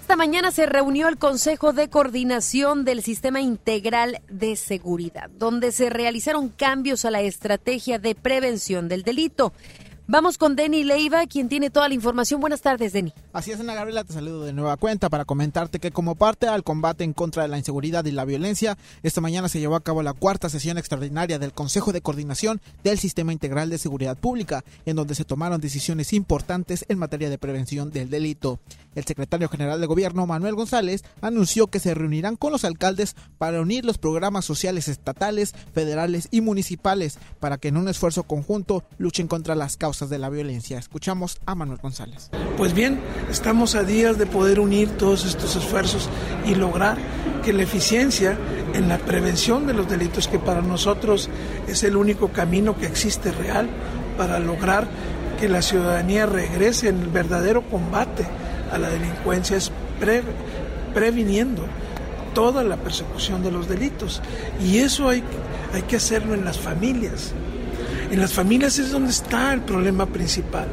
Esta mañana se reunió el Consejo de Coordinación del Sistema Integral de Seguridad, donde se realizaron cambios a la estrategia de prevención del delito. Vamos con Denny Leiva, quien tiene toda la información. Buenas tardes, Denny. Así es, Ana Gabriela, te saludo de nueva cuenta para comentarte que como parte al combate en contra de la inseguridad y la violencia, esta mañana se llevó a cabo la cuarta sesión extraordinaria del Consejo de Coordinación del Sistema Integral de Seguridad Pública, en donde se tomaron decisiones importantes en materia de prevención del delito. El secretario general de Gobierno, Manuel González, anunció que se reunirán con los alcaldes para unir los programas sociales estatales, federales y municipales para que en un esfuerzo conjunto luchen contra las causas de la violencia. Escuchamos a Manuel González. Pues bien, Estamos a días de poder unir todos estos esfuerzos y lograr que la eficiencia en la prevención de los delitos, que para nosotros es el único camino que existe real para lograr que la ciudadanía regrese en el verdadero combate a la delincuencia, es previniendo toda la persecución de los delitos. Y eso hay, hay que hacerlo en las familias. En las familias es donde está el problema principal.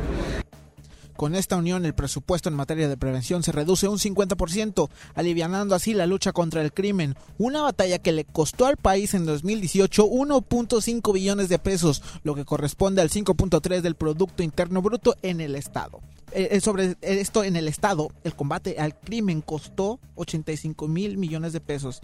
Con esta unión, el presupuesto en materia de prevención se reduce un 50%, alivianando así la lucha contra el crimen, una batalla que le costó al país en 2018 1.5 billones de pesos, lo que corresponde al 5.3 del Producto Interno Bruto en el Estado. Eh, eh, sobre esto en el Estado, el combate al crimen costó 85 mil millones de pesos,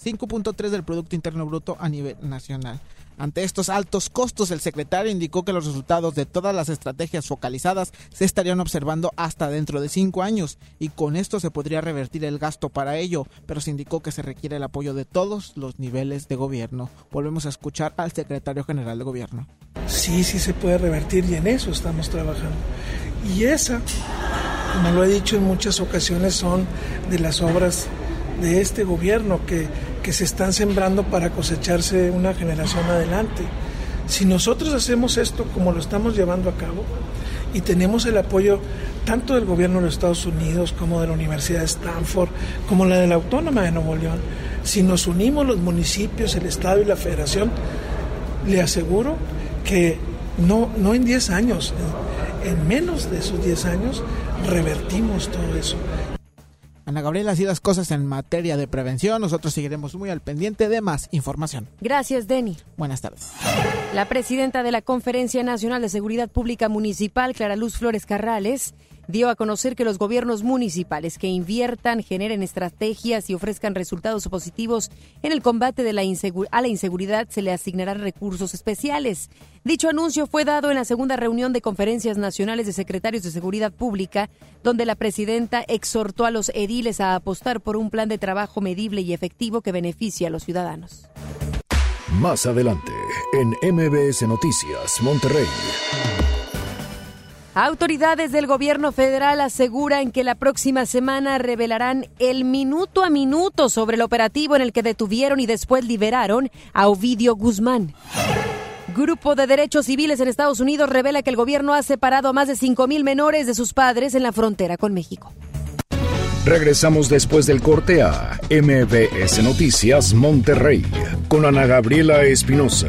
5.3 del Producto Interno Bruto a nivel nacional. Ante estos altos costos, el secretario indicó que los resultados de todas las estrategias focalizadas se estarían observando hasta dentro de cinco años y con esto se podría revertir el gasto para ello, pero se indicó que se requiere el apoyo de todos los niveles de gobierno. Volvemos a escuchar al secretario general de gobierno. Sí, sí se puede revertir y en eso estamos trabajando. Y esa, como lo he dicho en muchas ocasiones, son de las obras de este gobierno que que se están sembrando para cosecharse una generación adelante. Si nosotros hacemos esto como lo estamos llevando a cabo y tenemos el apoyo tanto del gobierno de los Estados Unidos como de la Universidad de Stanford, como la de la Autónoma de Nuevo León, si nos unimos los municipios, el Estado y la Federación, le aseguro que no, no en 10 años, en menos de esos 10 años, revertimos todo eso. Ana Gabriela, así las cosas en materia de prevención. Nosotros seguiremos muy al pendiente de más información. Gracias, Denny. Buenas tardes. La presidenta de la Conferencia Nacional de Seguridad Pública Municipal, Clara Luz Flores Carrales, dio a conocer que los gobiernos municipales que inviertan, generen estrategias y ofrezcan resultados positivos en el combate de la a la inseguridad se le asignarán recursos especiales. Dicho anuncio fue dado en la segunda reunión de conferencias nacionales de secretarios de seguridad pública, donde la presidenta exhortó a los ediles a apostar por un plan de trabajo medible y efectivo que beneficie a los ciudadanos. Más adelante, en MBS Noticias, Monterrey. Autoridades del gobierno federal aseguran que la próxima semana revelarán el minuto a minuto sobre el operativo en el que detuvieron y después liberaron a Ovidio Guzmán. Grupo de Derechos Civiles en Estados Unidos revela que el gobierno ha separado a más de 5.000 menores de sus padres en la frontera con México. Regresamos después del corte a MBS Noticias Monterrey con Ana Gabriela Espinosa.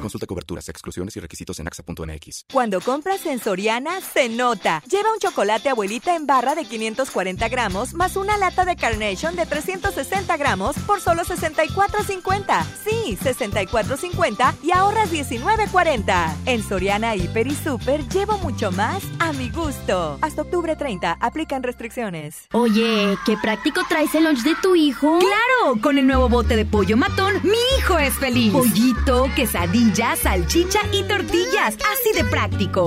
Consulta coberturas, exclusiones y requisitos en AXA.mX. Cuando compras en Soriana, se nota. Lleva un chocolate abuelita en barra de 540 gramos más una lata de Carnation de 360 gramos por solo 64.50. Sí, 64.50 y ahorras 19.40. En Soriana, Hiper y Super llevo mucho más a mi gusto. Hasta octubre 30, aplican restricciones. Oye, qué práctico traes el lunch de tu hijo. ¡Claro! Con el nuevo bote de pollo matón, mi hijo es feliz. Pollito, quesadilla salchicha y tortillas. Así de práctico.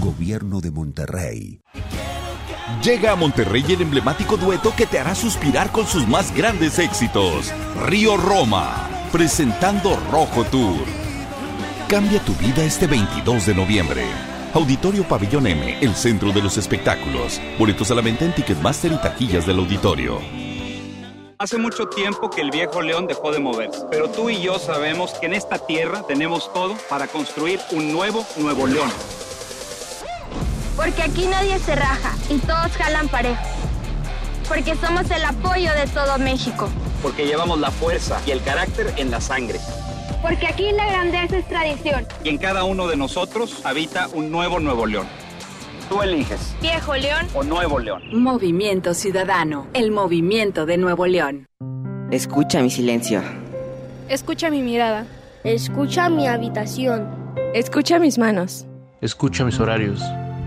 Gobierno de Monterrey. Llega a Monterrey el emblemático dueto que te hará suspirar con sus más grandes éxitos. Río Roma, presentando Rojo Tour Cambia tu vida este 22 de noviembre. Auditorio Pabellón M, el centro de los espectáculos. Boletos a la venta en Ticketmaster y taquillas del auditorio. Hace mucho tiempo que el viejo león dejó de moverse, pero tú y yo sabemos que en esta tierra tenemos todo para construir un nuevo Nuevo León. Porque aquí nadie se raja y todos jalan parejo. Porque somos el apoyo de todo México. Porque llevamos la fuerza y el carácter en la sangre. Porque aquí la grandeza es tradición. Y en cada uno de nosotros habita un nuevo Nuevo León. Tú eliges. Viejo León o Nuevo León. Movimiento Ciudadano, el movimiento de Nuevo León. Escucha mi silencio. Escucha mi mirada. Escucha mi habitación. Escucha mis manos. Escucha mis horarios.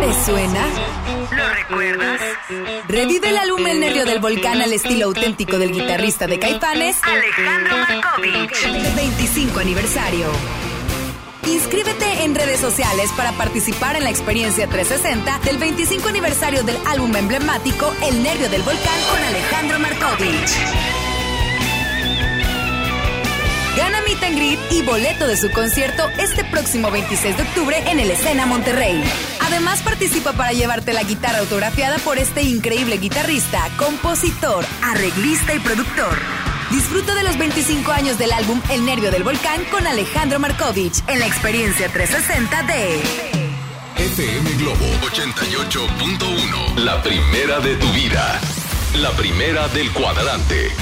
¿Te suena? ¿Lo recuerdas? Revive el álbum El Nervio del Volcán al estilo auténtico del guitarrista de Caifanes, Alejandro Markovich. 25 aniversario. Inscríbete en redes sociales para participar en la experiencia 360 del 25 aniversario del álbum emblemático El Nervio del Volcán con Alejandro Markovich. Gana Meet and Greet y boleto de su concierto este próximo 26 de octubre en el Escena Monterrey. Además participa para llevarte la guitarra autografiada por este increíble guitarrista, compositor, arreglista y productor. Disfruta de los 25 años del álbum El Nervio del Volcán con Alejandro Markovich en la experiencia 360 de FM Globo 88.1. La primera de tu vida. La primera del cuadrante.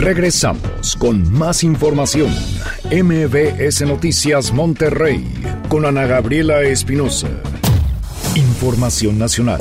Regresamos con más información. MBS Noticias Monterrey con Ana Gabriela Espinosa. Información nacional.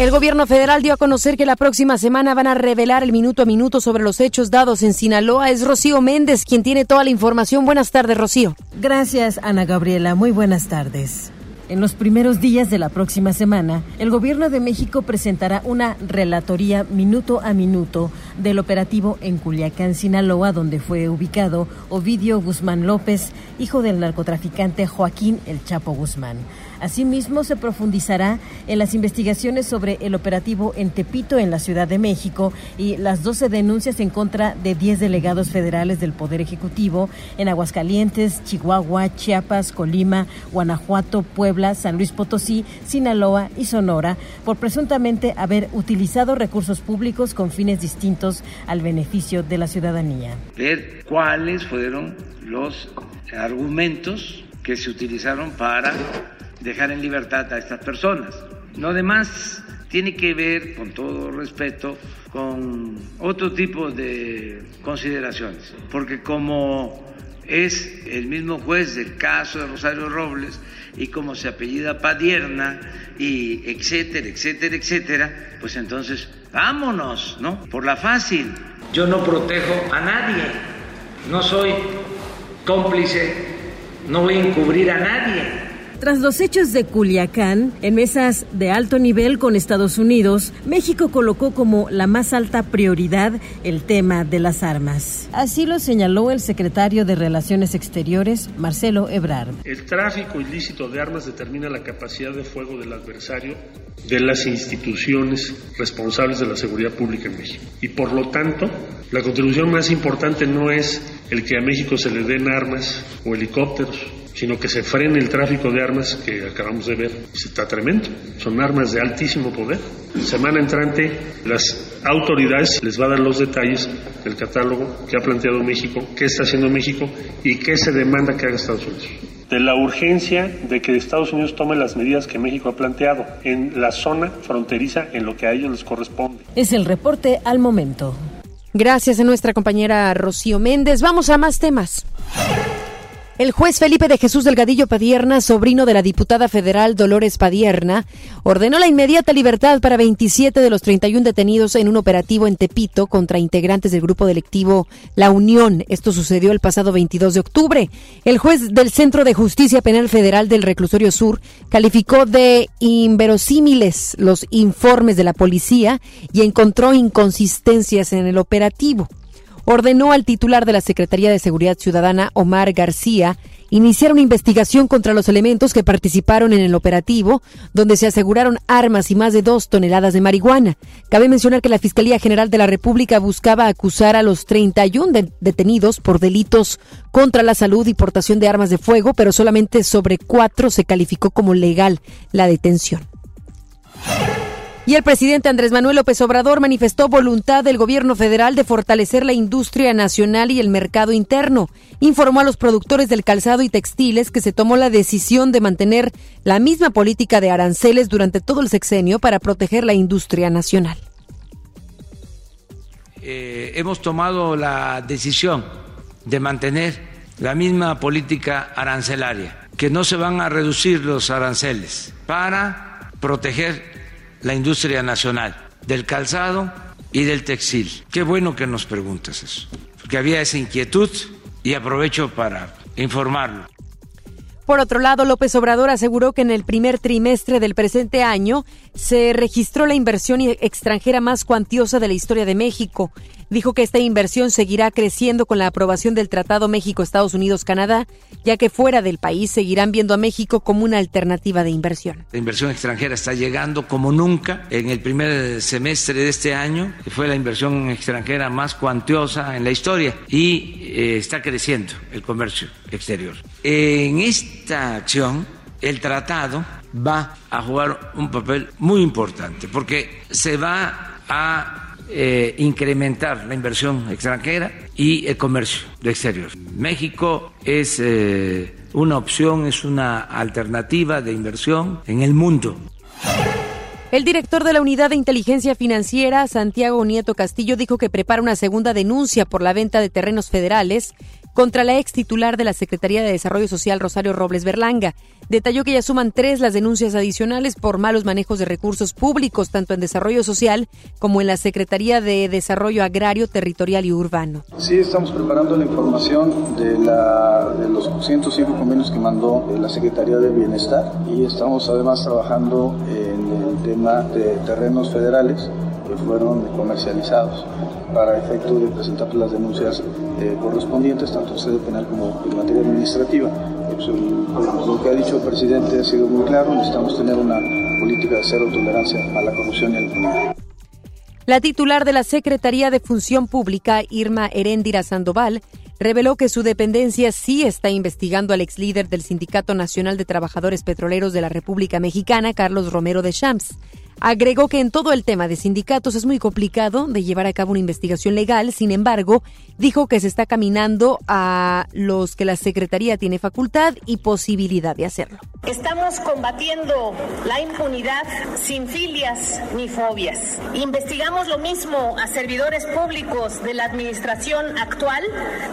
El gobierno federal dio a conocer que la próxima semana van a revelar el minuto a minuto sobre los hechos dados en Sinaloa. Es Rocío Méndez quien tiene toda la información. Buenas tardes, Rocío. Gracias, Ana Gabriela. Muy buenas tardes. En los primeros días de la próxima semana, el Gobierno de México presentará una relatoría minuto a minuto del operativo en Culiacán, Sinaloa, donde fue ubicado Ovidio Guzmán López, hijo del narcotraficante Joaquín El Chapo Guzmán. Asimismo, se profundizará en las investigaciones sobre el operativo en Tepito, en la Ciudad de México, y las 12 denuncias en contra de 10 delegados federales del Poder Ejecutivo en Aguascalientes, Chihuahua, Chiapas, Colima, Guanajuato, Puebla, San Luis Potosí, Sinaloa y Sonora, por presuntamente haber utilizado recursos públicos con fines distintos al beneficio de la ciudadanía. Ver cuáles fueron los argumentos que se utilizaron para dejar en libertad a estas personas. No demás tiene que ver, con todo respeto, con otro tipo de consideraciones, porque como es el mismo juez del caso de Rosario Robles y como se apellida Padierna y etcétera, etcétera, etcétera, pues entonces vámonos, ¿no? Por la fácil. Yo no protejo a nadie, no soy cómplice, no voy a encubrir a nadie. Tras los hechos de Culiacán, en mesas de alto nivel con Estados Unidos, México colocó como la más alta prioridad el tema de las armas. Así lo señaló el secretario de Relaciones Exteriores, Marcelo Ebrard. El tráfico ilícito de armas determina la capacidad de fuego del adversario de las instituciones responsables de la seguridad pública en México. Y por lo tanto, la contribución más importante no es el que a México se le den armas o helicópteros sino que se frene el tráfico de armas que acabamos de ver. Está tremendo. Son armas de altísimo poder. Semana entrante, las autoridades les va a dar los detalles del catálogo que ha planteado México, qué está haciendo México y qué se demanda que haga Estados Unidos de la urgencia de que Estados Unidos tome las medidas que México ha planteado en la zona fronteriza en lo que a ellos les corresponde. Es el reporte al momento. Gracias a nuestra compañera Rocío Méndez. Vamos a más temas. El juez Felipe de Jesús Delgadillo Padierna, sobrino de la diputada federal Dolores Padierna, ordenó la inmediata libertad para 27 de los 31 detenidos en un operativo en Tepito contra integrantes del grupo delictivo La Unión. Esto sucedió el pasado 22 de octubre. El juez del Centro de Justicia Penal Federal del Reclusorio Sur calificó de inverosímiles los informes de la policía y encontró inconsistencias en el operativo ordenó al titular de la Secretaría de Seguridad Ciudadana, Omar García, iniciar una investigación contra los elementos que participaron en el operativo, donde se aseguraron armas y más de dos toneladas de marihuana. Cabe mencionar que la Fiscalía General de la República buscaba acusar a los 31 detenidos por delitos contra la salud y portación de armas de fuego, pero solamente sobre cuatro se calificó como legal la detención. Y el presidente Andrés Manuel López Obrador manifestó voluntad del gobierno federal de fortalecer la industria nacional y el mercado interno. Informó a los productores del calzado y textiles que se tomó la decisión de mantener la misma política de aranceles durante todo el sexenio para proteger la industria nacional. Eh, hemos tomado la decisión de mantener la misma política arancelaria, que no se van a reducir los aranceles para proteger la industria nacional del calzado y del textil. Qué bueno que nos preguntas eso, porque había esa inquietud y aprovecho para informarlo. Por otro lado, López Obrador aseguró que en el primer trimestre del presente año se registró la inversión extranjera más cuantiosa de la historia de México. Dijo que esta inversión seguirá creciendo con la aprobación del Tratado México-Estados Unidos-Canadá, ya que fuera del país seguirán viendo a México como una alternativa de inversión. La inversión extranjera está llegando como nunca en el primer semestre de este año, fue la inversión extranjera más cuantiosa en la historia, y eh, está creciendo el comercio exterior. En esta acción, el tratado va a jugar un papel muy importante, porque se va a eh, incrementar la inversión extranjera y el comercio de exterior. México es eh, una opción, es una alternativa de inversión en el mundo. El director de la Unidad de Inteligencia Financiera, Santiago Nieto Castillo, dijo que prepara una segunda denuncia por la venta de terrenos federales contra la ex titular de la Secretaría de Desarrollo Social, Rosario Robles Berlanga. Detalló que ya suman tres las denuncias adicionales por malos manejos de recursos públicos, tanto en desarrollo social como en la Secretaría de Desarrollo Agrario, Territorial y Urbano. Sí, estamos preparando la información de, la, de los 105 convenios que mandó la Secretaría de Bienestar y estamos además trabajando en el tema de terrenos federales que fueron comercializados para efecto de presentar las denuncias eh, correspondientes, tanto en sede penal como en materia administrativa. Pues, lo que ha dicho el presidente ha sido muy claro, necesitamos tener una política de cero tolerancia a la corrupción y al impunidad. La titular de la Secretaría de Función Pública, Irma Heréndira Sandoval, reveló que su dependencia sí está investigando al ex líder del Sindicato Nacional de Trabajadores Petroleros de la República Mexicana, Carlos Romero de Champs. Agregó que en todo el tema de sindicatos es muy complicado de llevar a cabo una investigación legal, sin embargo, dijo que se está caminando a los que la Secretaría tiene facultad y posibilidad de hacerlo. Estamos combatiendo la impunidad sin filias ni fobias. Investigamos lo mismo a servidores públicos de la administración actual,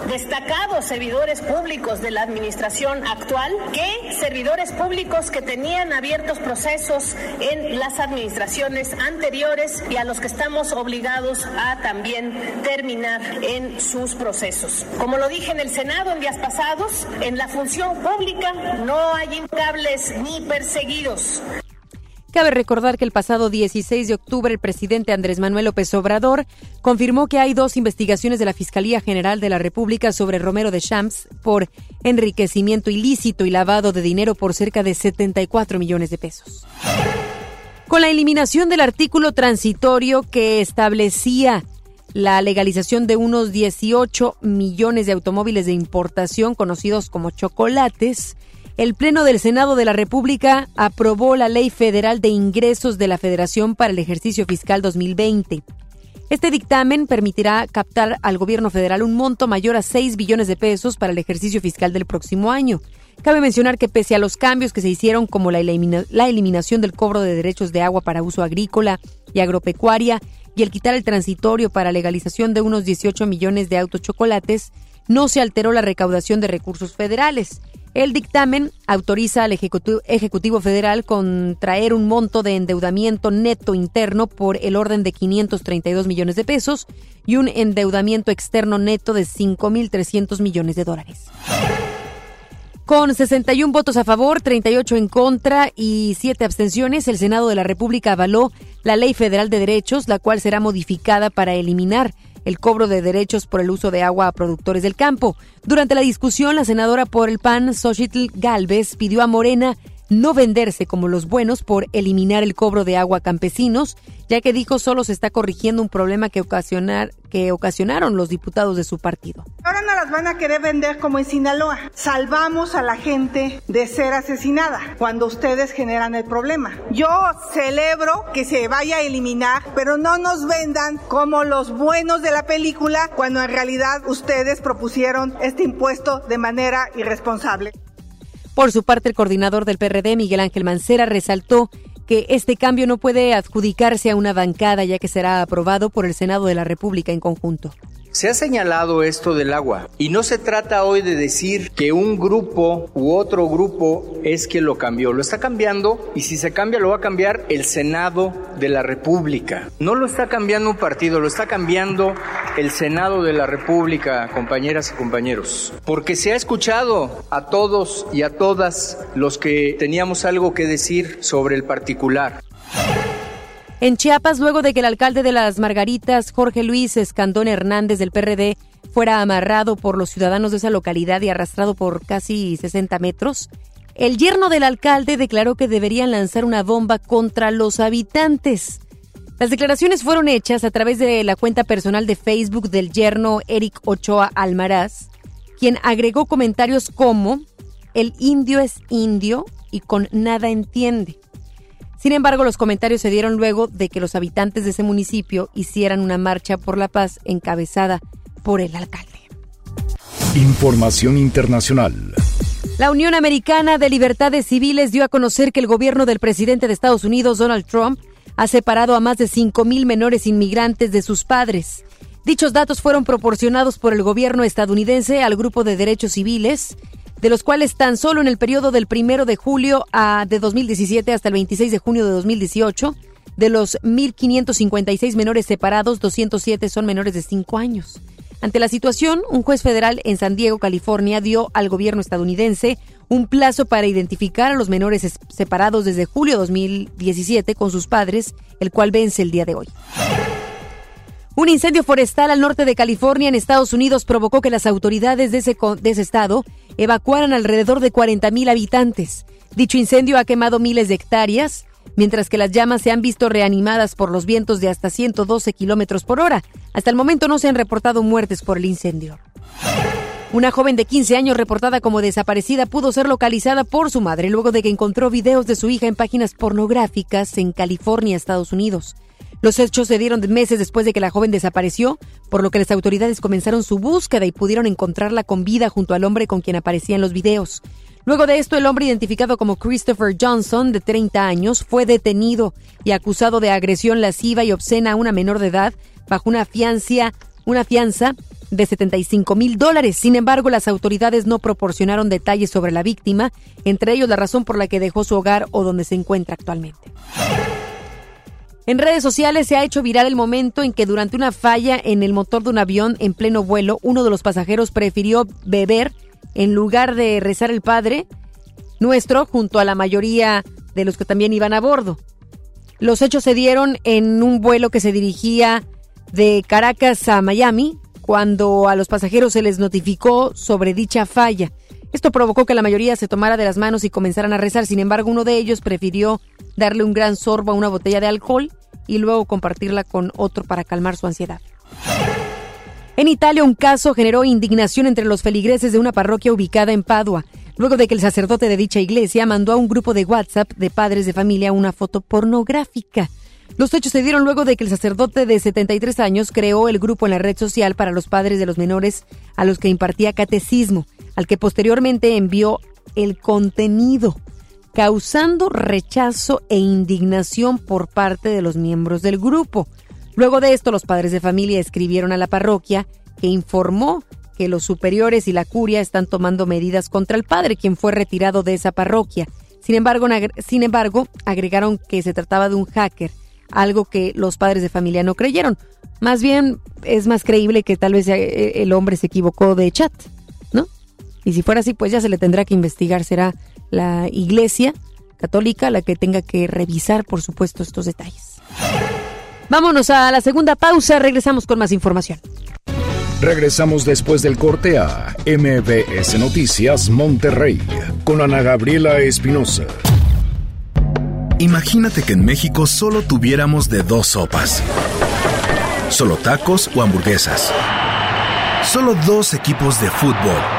destacados servidores públicos de la administración actual, que servidores públicos que tenían abiertos procesos en las administraciones anteriores y a los que estamos obligados a también terminar en sus procesos. Como lo dije en el Senado en días pasados, en la función pública no hay implacables ni perseguidos. Cabe recordar que el pasado 16 de octubre el presidente Andrés Manuel López Obrador confirmó que hay dos investigaciones de la Fiscalía General de la República sobre Romero de Champs por enriquecimiento ilícito y lavado de dinero por cerca de 74 millones de pesos con la eliminación del artículo transitorio que establecía la legalización de unos 18 millones de automóviles de importación conocidos como chocolates, el Pleno del Senado de la República aprobó la Ley Federal de Ingresos de la Federación para el ejercicio fiscal 2020. Este dictamen permitirá captar al gobierno federal un monto mayor a 6 billones de pesos para el ejercicio fiscal del próximo año. Cabe mencionar que pese a los cambios que se hicieron como la, la eliminación del cobro de derechos de agua para uso agrícola y agropecuaria y el quitar el transitorio para legalización de unos 18 millones de autos chocolates, no se alteró la recaudación de recursos federales. El dictamen autoriza al Ejecutivo, Federal contraer un monto de endeudamiento neto interno por el orden de 532 millones de pesos y un endeudamiento externo neto de 5.300 millones de dólares. Con 61 votos a favor, 38 en contra y 7 abstenciones, el Senado de la República avaló la Ley Federal de Derechos, la cual será modificada para eliminar el cobro de derechos por el uso de agua a productores del campo. Durante la discusión, la senadora por el PAN, Xochitl Galvez, pidió a Morena no venderse como los buenos por eliminar el cobro de agua a campesinos, ya que dijo solo se está corrigiendo un problema que, ocasionar, que ocasionaron los diputados de su partido. Ahora no las van a querer vender como en Sinaloa. Salvamos a la gente de ser asesinada cuando ustedes generan el problema. Yo celebro que se vaya a eliminar, pero no nos vendan como los buenos de la película cuando en realidad ustedes propusieron este impuesto de manera irresponsable. Por su parte, el coordinador del PRD, Miguel Ángel Mancera, resaltó que este cambio no puede adjudicarse a una bancada ya que será aprobado por el Senado de la República en conjunto. Se ha señalado esto del agua y no se trata hoy de decir que un grupo u otro grupo es que lo cambió. Lo está cambiando y si se cambia lo va a cambiar el Senado de la República. No lo está cambiando un partido, lo está cambiando el Senado de la República, compañeras y compañeros. Porque se ha escuchado a todos y a todas los que teníamos algo que decir sobre el particular. En Chiapas, luego de que el alcalde de las Margaritas, Jorge Luis Escandón Hernández del PRD, fuera amarrado por los ciudadanos de esa localidad y arrastrado por casi 60 metros, el yerno del alcalde declaró que deberían lanzar una bomba contra los habitantes. Las declaraciones fueron hechas a través de la cuenta personal de Facebook del yerno Eric Ochoa Almaraz, quien agregó comentarios como el indio es indio y con nada entiende. Sin embargo, los comentarios se dieron luego de que los habitantes de ese municipio hicieran una marcha por la paz encabezada por el alcalde. Información internacional. La Unión Americana de Libertades Civiles dio a conocer que el gobierno del presidente de Estados Unidos, Donald Trump, ha separado a más de 5.000 menores inmigrantes de sus padres. Dichos datos fueron proporcionados por el gobierno estadounidense al grupo de derechos civiles de los cuales tan solo en el periodo del primero de julio a, de 2017 hasta el 26 de junio de 2018, de los 1.556 menores separados, 207 son menores de 5 años. Ante la situación, un juez federal en San Diego, California, dio al gobierno estadounidense un plazo para identificar a los menores separados desde julio de 2017 con sus padres, el cual vence el día de hoy. Un incendio forestal al norte de California, en Estados Unidos, provocó que las autoridades de ese, de ese estado evacuaran alrededor de 40.000 habitantes. Dicho incendio ha quemado miles de hectáreas, mientras que las llamas se han visto reanimadas por los vientos de hasta 112 kilómetros por hora. Hasta el momento no se han reportado muertes por el incendio. Una joven de 15 años reportada como desaparecida pudo ser localizada por su madre luego de que encontró videos de su hija en páginas pornográficas en California, Estados Unidos. Los hechos se dieron meses después de que la joven desapareció, por lo que las autoridades comenzaron su búsqueda y pudieron encontrarla con vida junto al hombre con quien aparecía en los videos. Luego de esto, el hombre identificado como Christopher Johnson, de 30 años, fue detenido y acusado de agresión lasciva y obscena a una menor de edad bajo una fianza, una fianza de 75 mil dólares. Sin embargo, las autoridades no proporcionaron detalles sobre la víctima, entre ellos la razón por la que dejó su hogar o donde se encuentra actualmente. En redes sociales se ha hecho viral el momento en que durante una falla en el motor de un avión en pleno vuelo, uno de los pasajeros prefirió beber en lugar de rezar el Padre Nuestro junto a la mayoría de los que también iban a bordo. Los hechos se dieron en un vuelo que se dirigía de Caracas a Miami, cuando a los pasajeros se les notificó sobre dicha falla. Esto provocó que la mayoría se tomara de las manos y comenzaran a rezar. Sin embargo, uno de ellos prefirió darle un gran sorbo a una botella de alcohol y luego compartirla con otro para calmar su ansiedad. En Italia, un caso generó indignación entre los feligreses de una parroquia ubicada en Padua, luego de que el sacerdote de dicha iglesia mandó a un grupo de WhatsApp de padres de familia una foto pornográfica. Los hechos se dieron luego de que el sacerdote de 73 años creó el grupo en la red social para los padres de los menores a los que impartía catecismo, al que posteriormente envió el contenido, causando rechazo e indignación por parte de los miembros del grupo. Luego de esto, los padres de familia escribieron a la parroquia que informó que los superiores y la curia están tomando medidas contra el padre, quien fue retirado de esa parroquia. Sin embargo, sin embargo, agregaron que se trataba de un hacker, algo que los padres de familia no creyeron. Más bien, es más creíble que tal vez eh, el hombre se equivocó de chat, ¿no? Y si fuera así, pues ya se le tendrá que investigar. Será la iglesia católica la que tenga que revisar, por supuesto, estos detalles. Vámonos a la segunda pausa, regresamos con más información. Regresamos después del corte a MBS Noticias Monterrey con Ana Gabriela Espinosa. Imagínate que en México solo tuviéramos de dos sopas. Solo tacos o hamburguesas. Solo dos equipos de fútbol.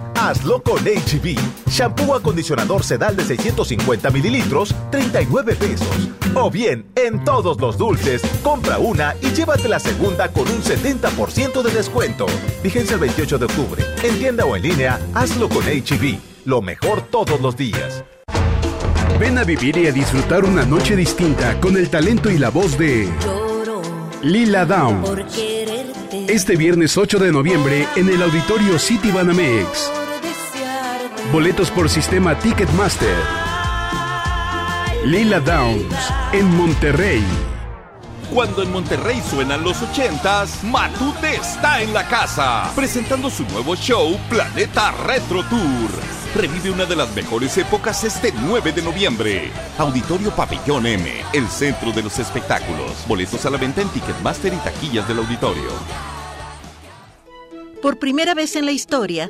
Hazlo con HB. E Shampoo acondicionador sedal de 650 mililitros, 39 pesos. O bien, en todos los dulces, compra una y llévate la segunda con un 70% de descuento. Vigencia el 28 de octubre. En tienda o en línea, hazlo con HB. E Lo mejor todos los días. Ven a vivir y a disfrutar una noche distinta con el talento y la voz de Lila Down. Este viernes 8 de noviembre en el auditorio City Banamex. Boletos por sistema Ticketmaster. Lila Downs en Monterrey. Cuando en Monterrey suenan los ochentas, Matute está en la casa, presentando su nuevo show Planeta Retro Tour Revive una de las mejores épocas este 9 de noviembre. Auditorio Pabellón M, el centro de los espectáculos. Boletos a la venta en Ticketmaster y taquillas del auditorio. Por primera vez en la historia,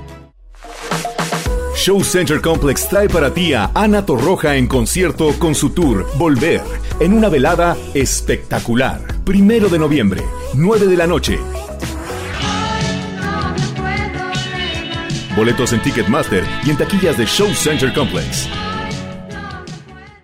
Show Center Complex trae para ti a Ana Torroja en concierto con su tour Volver, en una velada espectacular. Primero de noviembre, 9 de la noche. Boletos en Ticketmaster y en taquillas de Show Center Complex.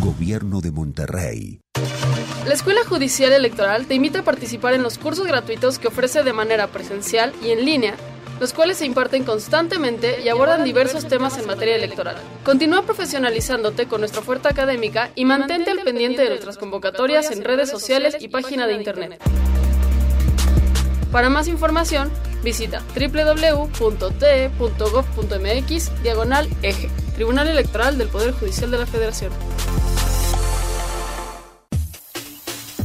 Gobierno de Monterrey. La Escuela Judicial Electoral te invita a participar en los cursos gratuitos que ofrece de manera presencial y en línea, los cuales se imparten constantemente y abordan diversos temas en materia electoral. Continúa profesionalizándote con nuestra oferta académica y mantente al pendiente de nuestras convocatorias en redes sociales y página de internet. Para más información, visita www.te.gov.mx diagonal eje, Tribunal Electoral del Poder Judicial de la Federación.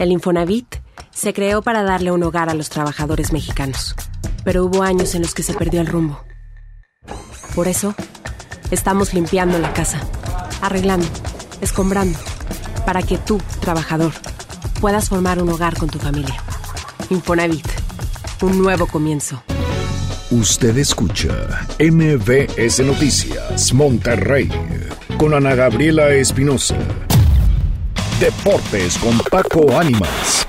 El Infonavit se creó para darle un hogar a los trabajadores mexicanos, pero hubo años en los que se perdió el rumbo. Por eso, estamos limpiando la casa, arreglando, escombrando, para que tú, trabajador, puedas formar un hogar con tu familia. Infonavit, un nuevo comienzo. Usted escucha MBS Noticias Monterrey con Ana Gabriela Espinosa. Deportes con Paco Ánimas.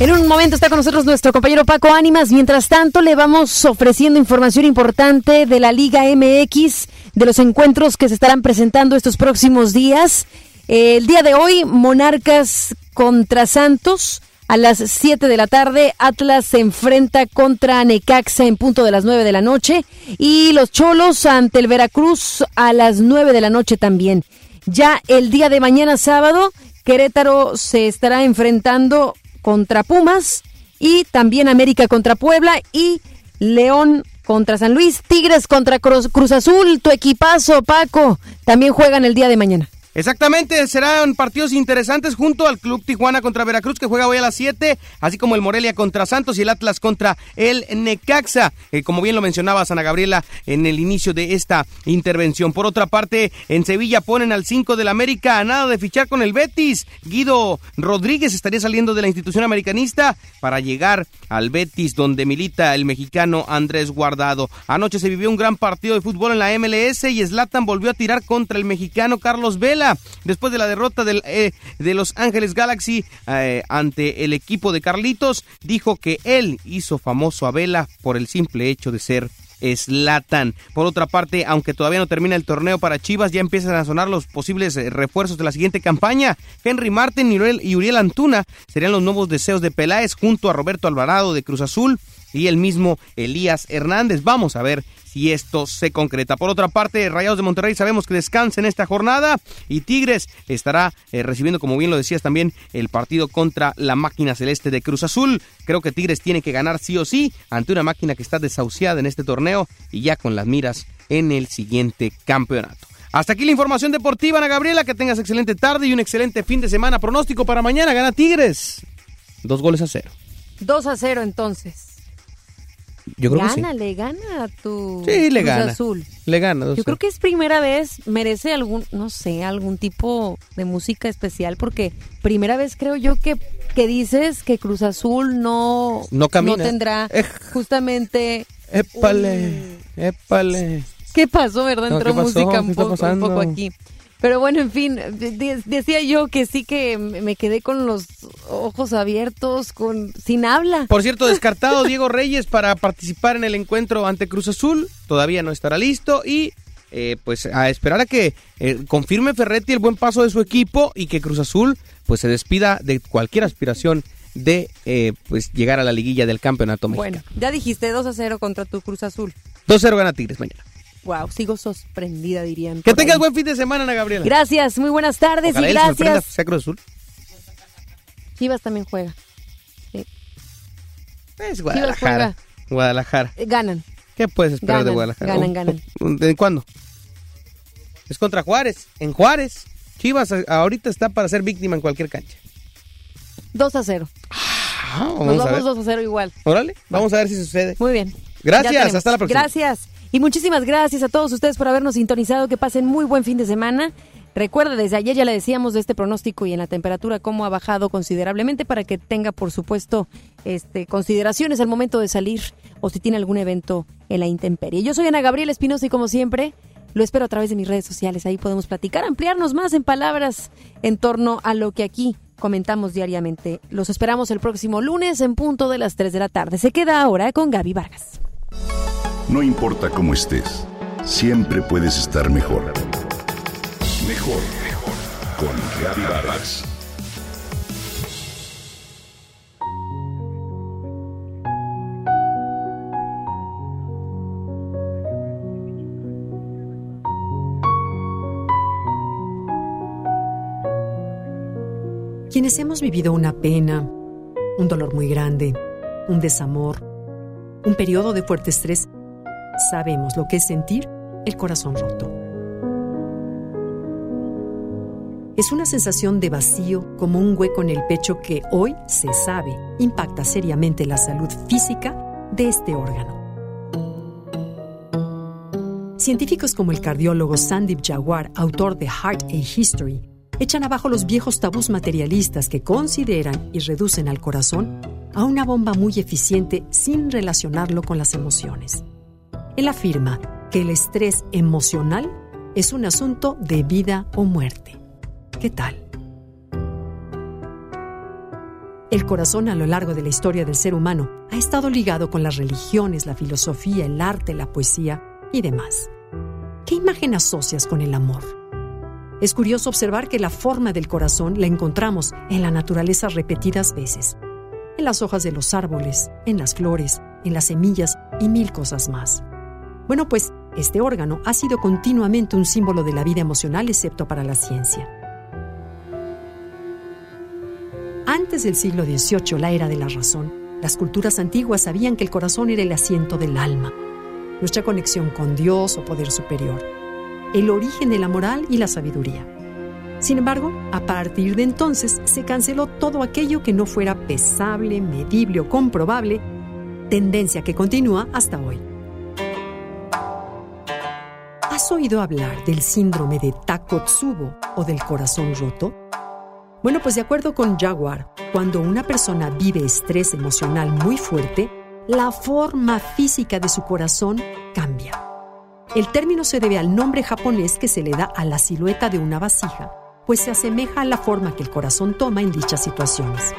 En un momento está con nosotros nuestro compañero Paco Ánimas. Mientras tanto, le vamos ofreciendo información importante de la Liga MX, de los encuentros que se estarán presentando estos próximos días. El día de hoy, Monarcas contra Santos. A las 7 de la tarde, Atlas se enfrenta contra Necaxa en punto de las 9 de la noche. Y los Cholos ante el Veracruz a las 9 de la noche también. Ya el día de mañana sábado, Querétaro se estará enfrentando contra Pumas y también América contra Puebla y León contra San Luis, Tigres contra Cruz, Azul, tu equipazo Paco, también juegan el día de mañana. Exactamente, serán partidos interesantes junto al Club Tijuana contra Veracruz que juega hoy a las 7, así como el Morelia contra Santos y el Atlas contra el Necaxa, eh, como bien lo mencionaba Ana Gabriela en el inicio de esta intervención. Por otra parte, en Sevilla ponen al 5 del América a nada de fichar con el Betis. Guido Rodríguez estaría saliendo de la institución americanista para llegar al Betis donde milita el mexicano Andrés Guardado. Anoche se vivió un gran partido de fútbol en la MLS y Zlatan volvió a tirar contra el mexicano Carlos Vela después de la derrota eh, de Los Ángeles Galaxy eh, ante el equipo de Carlitos, dijo que él hizo famoso a Vela por el simple hecho de ser Slatan. Por otra parte, aunque todavía no termina el torneo para Chivas, ya empiezan a sonar los posibles eh, refuerzos de la siguiente campaña. Henry Martin y Uriel Antuna serían los nuevos deseos de Peláez junto a Roberto Alvarado de Cruz Azul y el mismo Elías Hernández. Vamos a ver si esto se concreta. Por otra parte, Rayados de Monterrey sabemos que descansa en esta jornada y Tigres estará eh, recibiendo, como bien lo decías también, el partido contra la máquina celeste de Cruz Azul. Creo que Tigres tiene que ganar sí o sí ante una máquina que está desahuciada en este torneo y ya con las miras en el siguiente campeonato. Hasta aquí la información deportiva, Ana Gabriela. Que tengas excelente tarde y un excelente fin de semana. Pronóstico para mañana: gana Tigres. Dos goles a cero. Dos a cero, entonces. Yo creo gana, que sí. le gana a tu Sí, le Cruz gana. Azul. Le gana. Yo creo que es primera vez, merece algún, no sé, algún tipo de música especial, porque primera vez creo yo que, que dices que Cruz Azul no, No camina. tendrá justamente... Épale, épale. ¿Qué pasó, verdad? No, Entró ¿qué pasó? música ¿Qué un poco, un poco aquí. Pero bueno, en fin, de- de- decía yo que sí que me quedé con los ojos abiertos, con sin habla. Por cierto, descartado Diego Reyes para participar en el encuentro ante Cruz Azul. Todavía no estará listo y eh, pues a esperar a que eh, confirme Ferretti el buen paso de su equipo y que Cruz Azul pues se despida de cualquier aspiración de eh, pues llegar a la liguilla del campeonato mexicano. Bueno, ya dijiste 2 a 0 contra tu Cruz Azul. 2-0 gana Tigres mañana. Wow, sigo sorprendida, dirían. Que tengas buen fin de semana, Ana Gabriela. Gracias, muy buenas tardes Ojalá y gracias. sea Cruz Azul. Chivas también juega. Sí. Es Guadalajara. Guadalajara. Eh, Ganan. ¿Qué puedes esperar de Guadalajara? ganan, ganan. ¿De cuándo? Es contra Juárez. En Juárez. Chivas ahorita está para ser víctima en cualquier cancha. 2 a 0. Ah, Nos vamos a ver. vamos 2 a 0 igual. Órale, vamos a ver si sucede. Muy bien. Gracias, hasta la próxima. Gracias. Y muchísimas gracias a todos ustedes por habernos sintonizado. Que pasen muy buen fin de semana. Recuerda, desde ayer ya le decíamos de este pronóstico y en la temperatura cómo ha bajado considerablemente para que tenga, por supuesto, este, consideraciones al momento de salir o si tiene algún evento en la intemperie. Yo soy Ana Gabriela Espinosa y como siempre, lo espero a través de mis redes sociales. Ahí podemos platicar, ampliarnos más en palabras en torno a lo que aquí comentamos diariamente. Los esperamos el próximo lunes en punto de las 3 de la tarde. Se queda ahora con Gaby Vargas. No importa cómo estés, siempre puedes estar mejor. Mejor, mejor. Con Reavivadas. Quienes hemos vivido una pena, un dolor muy grande, un desamor, un periodo de fuerte estrés, sabemos lo que es sentir el corazón roto. Es una sensación de vacío como un hueco en el pecho que hoy se sabe impacta seriamente la salud física de este órgano. Científicos como el cardiólogo Sandip Jawar, autor de Heart a History, echan abajo los viejos tabús materialistas que consideran y reducen al corazón a una bomba muy eficiente sin relacionarlo con las emociones. Él afirma que el estrés emocional es un asunto de vida o muerte. ¿Qué tal? El corazón a lo largo de la historia del ser humano ha estado ligado con las religiones, la filosofía, el arte, la poesía y demás. ¿Qué imagen asocias con el amor? Es curioso observar que la forma del corazón la encontramos en la naturaleza repetidas veces, en las hojas de los árboles, en las flores, en las semillas y mil cosas más. Bueno, pues este órgano ha sido continuamente un símbolo de la vida emocional excepto para la ciencia. Antes del siglo XVIII, la era de la razón, las culturas antiguas sabían que el corazón era el asiento del alma, nuestra conexión con Dios o poder superior el origen de la moral y la sabiduría. Sin embargo, a partir de entonces se canceló todo aquello que no fuera pesable, medible o comprobable, tendencia que continúa hasta hoy. ¿Has oído hablar del síndrome de Takotsubo o del corazón roto? Bueno, pues de acuerdo con Jaguar, cuando una persona vive estrés emocional muy fuerte, la forma física de su corazón cambia. El término se debe al nombre japonés que se le da a la silueta de una vasija, pues se asemeja a la forma que el corazón toma en dichas situaciones.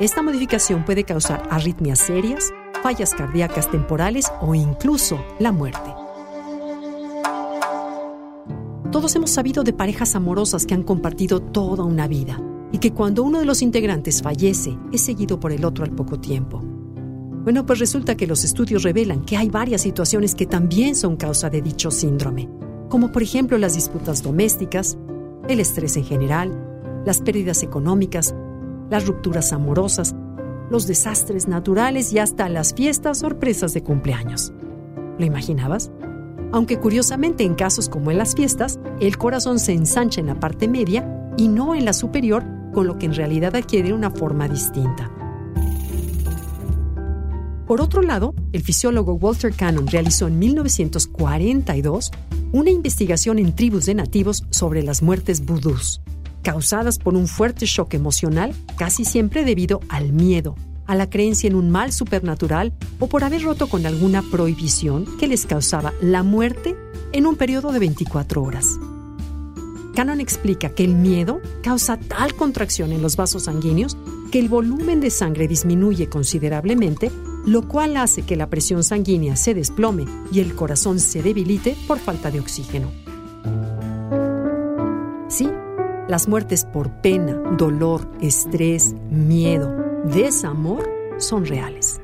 Esta modificación puede causar arritmias serias, fallas cardíacas temporales o incluso la muerte. Todos hemos sabido de parejas amorosas que han compartido toda una vida y que cuando uno de los integrantes fallece es seguido por el otro al poco tiempo. Bueno, pues resulta que los estudios revelan que hay varias situaciones que también son causa de dicho síndrome, como por ejemplo las disputas domésticas, el estrés en general, las pérdidas económicas, las rupturas amorosas, los desastres naturales y hasta las fiestas sorpresas de cumpleaños. ¿Lo imaginabas? Aunque curiosamente en casos como en las fiestas, el corazón se ensancha en la parte media y no en la superior, con lo que en realidad adquiere una forma distinta. Por otro lado, el fisiólogo Walter Cannon realizó en 1942 una investigación en tribus de nativos sobre las muertes vudús, causadas por un fuerte shock emocional, casi siempre debido al miedo, a la creencia en un mal supernatural o por haber roto con alguna prohibición que les causaba la muerte en un periodo de 24 horas. Cannon explica que el miedo causa tal contracción en los vasos sanguíneos que el volumen de sangre disminuye considerablemente lo cual hace que la presión sanguínea se desplome y el corazón se debilite por falta de oxígeno. Sí, las muertes por pena, dolor, estrés, miedo, desamor son reales.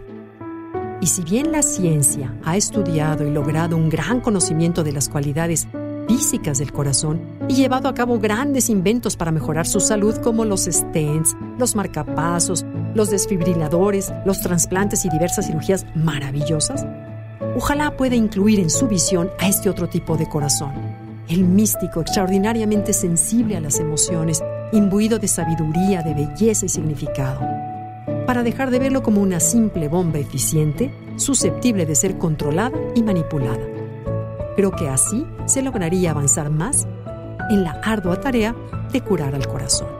Y si bien la ciencia ha estudiado y logrado un gran conocimiento de las cualidades físicas del corazón y llevado a cabo grandes inventos para mejorar su salud como los stents, los marcapasos, los desfibriladores, los trasplantes y diversas cirugías maravillosas, ojalá pueda incluir en su visión a este otro tipo de corazón, el místico, extraordinariamente sensible a las emociones, imbuido de sabiduría, de belleza y significado, para dejar de verlo como una simple bomba eficiente, susceptible de ser controlada y manipulada Creo que así se lograría avanzar más en la ardua tarea de curar al corazón.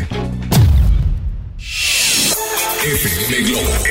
Globo.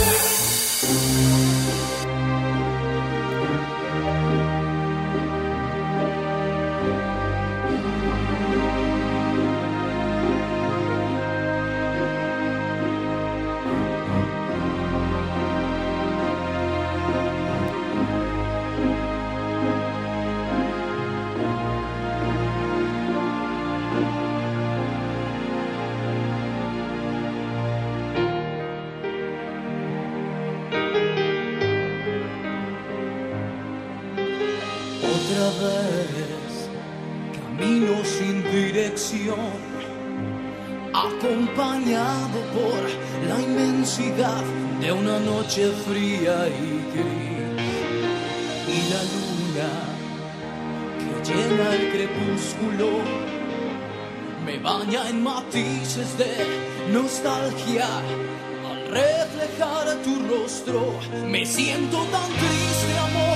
Vez camino sin dirección, acompañado por la inmensidad de una noche fría y gris. Y la luna que llena el crepúsculo me baña en matices de nostalgia. Al reflejar tu rostro, me siento tan triste, amor,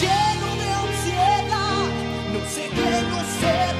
lleno de ansiedad. No sé qué nos separó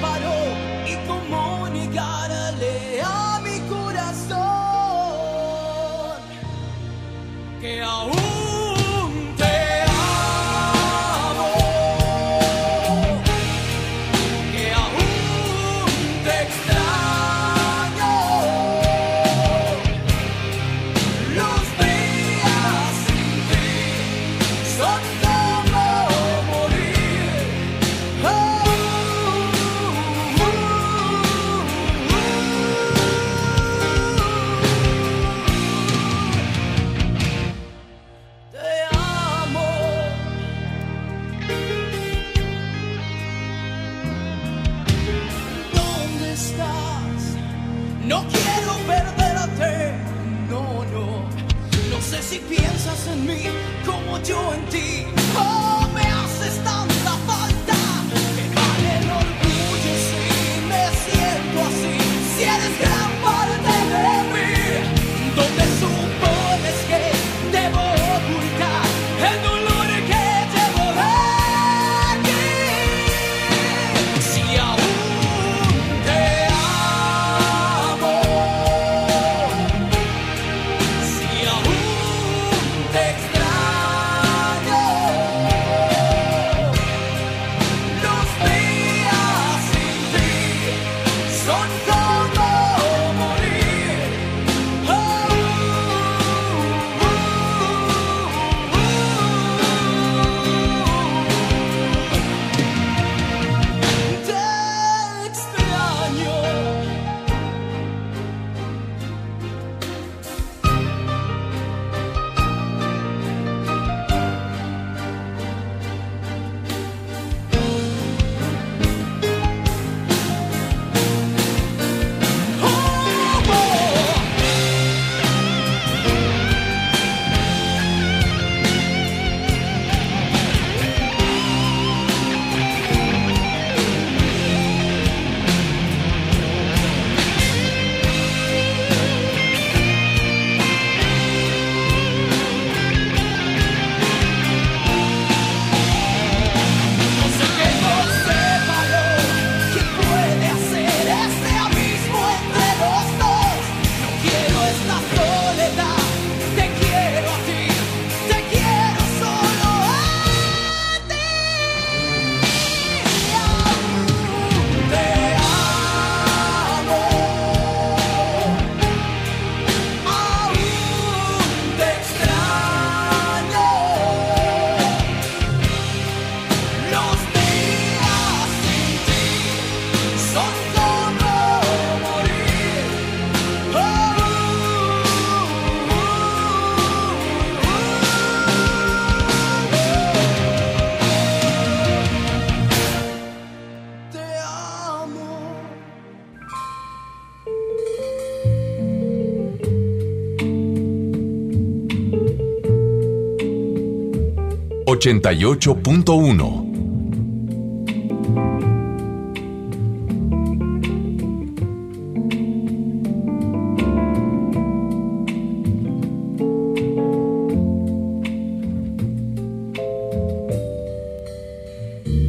88.1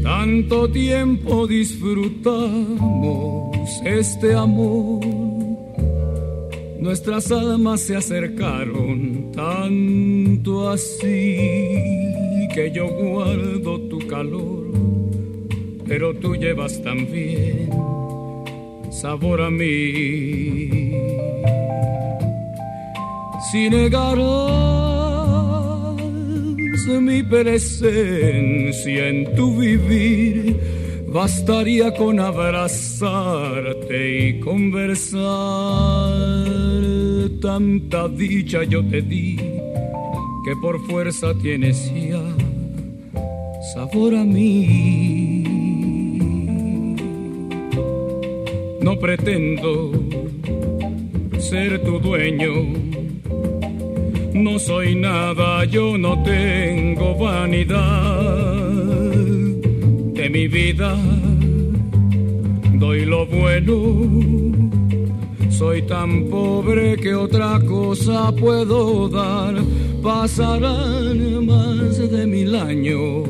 Tanto tiempo disfrutamos este amor, nuestras almas se acercaron tanto así que yo guardo tu calor, pero tú llevas también sabor a mí. Si negarás mi presencia en tu vivir, bastaría con abrazarte y conversar. Tanta dicha yo te di que por fuerza tienes a mí. No pretendo ser tu dueño no soy nada, yo no tengo vanidad de mi vida. Doy lo bueno, soy tan pobre que otra cosa puedo dar. Pasarán más de mil años,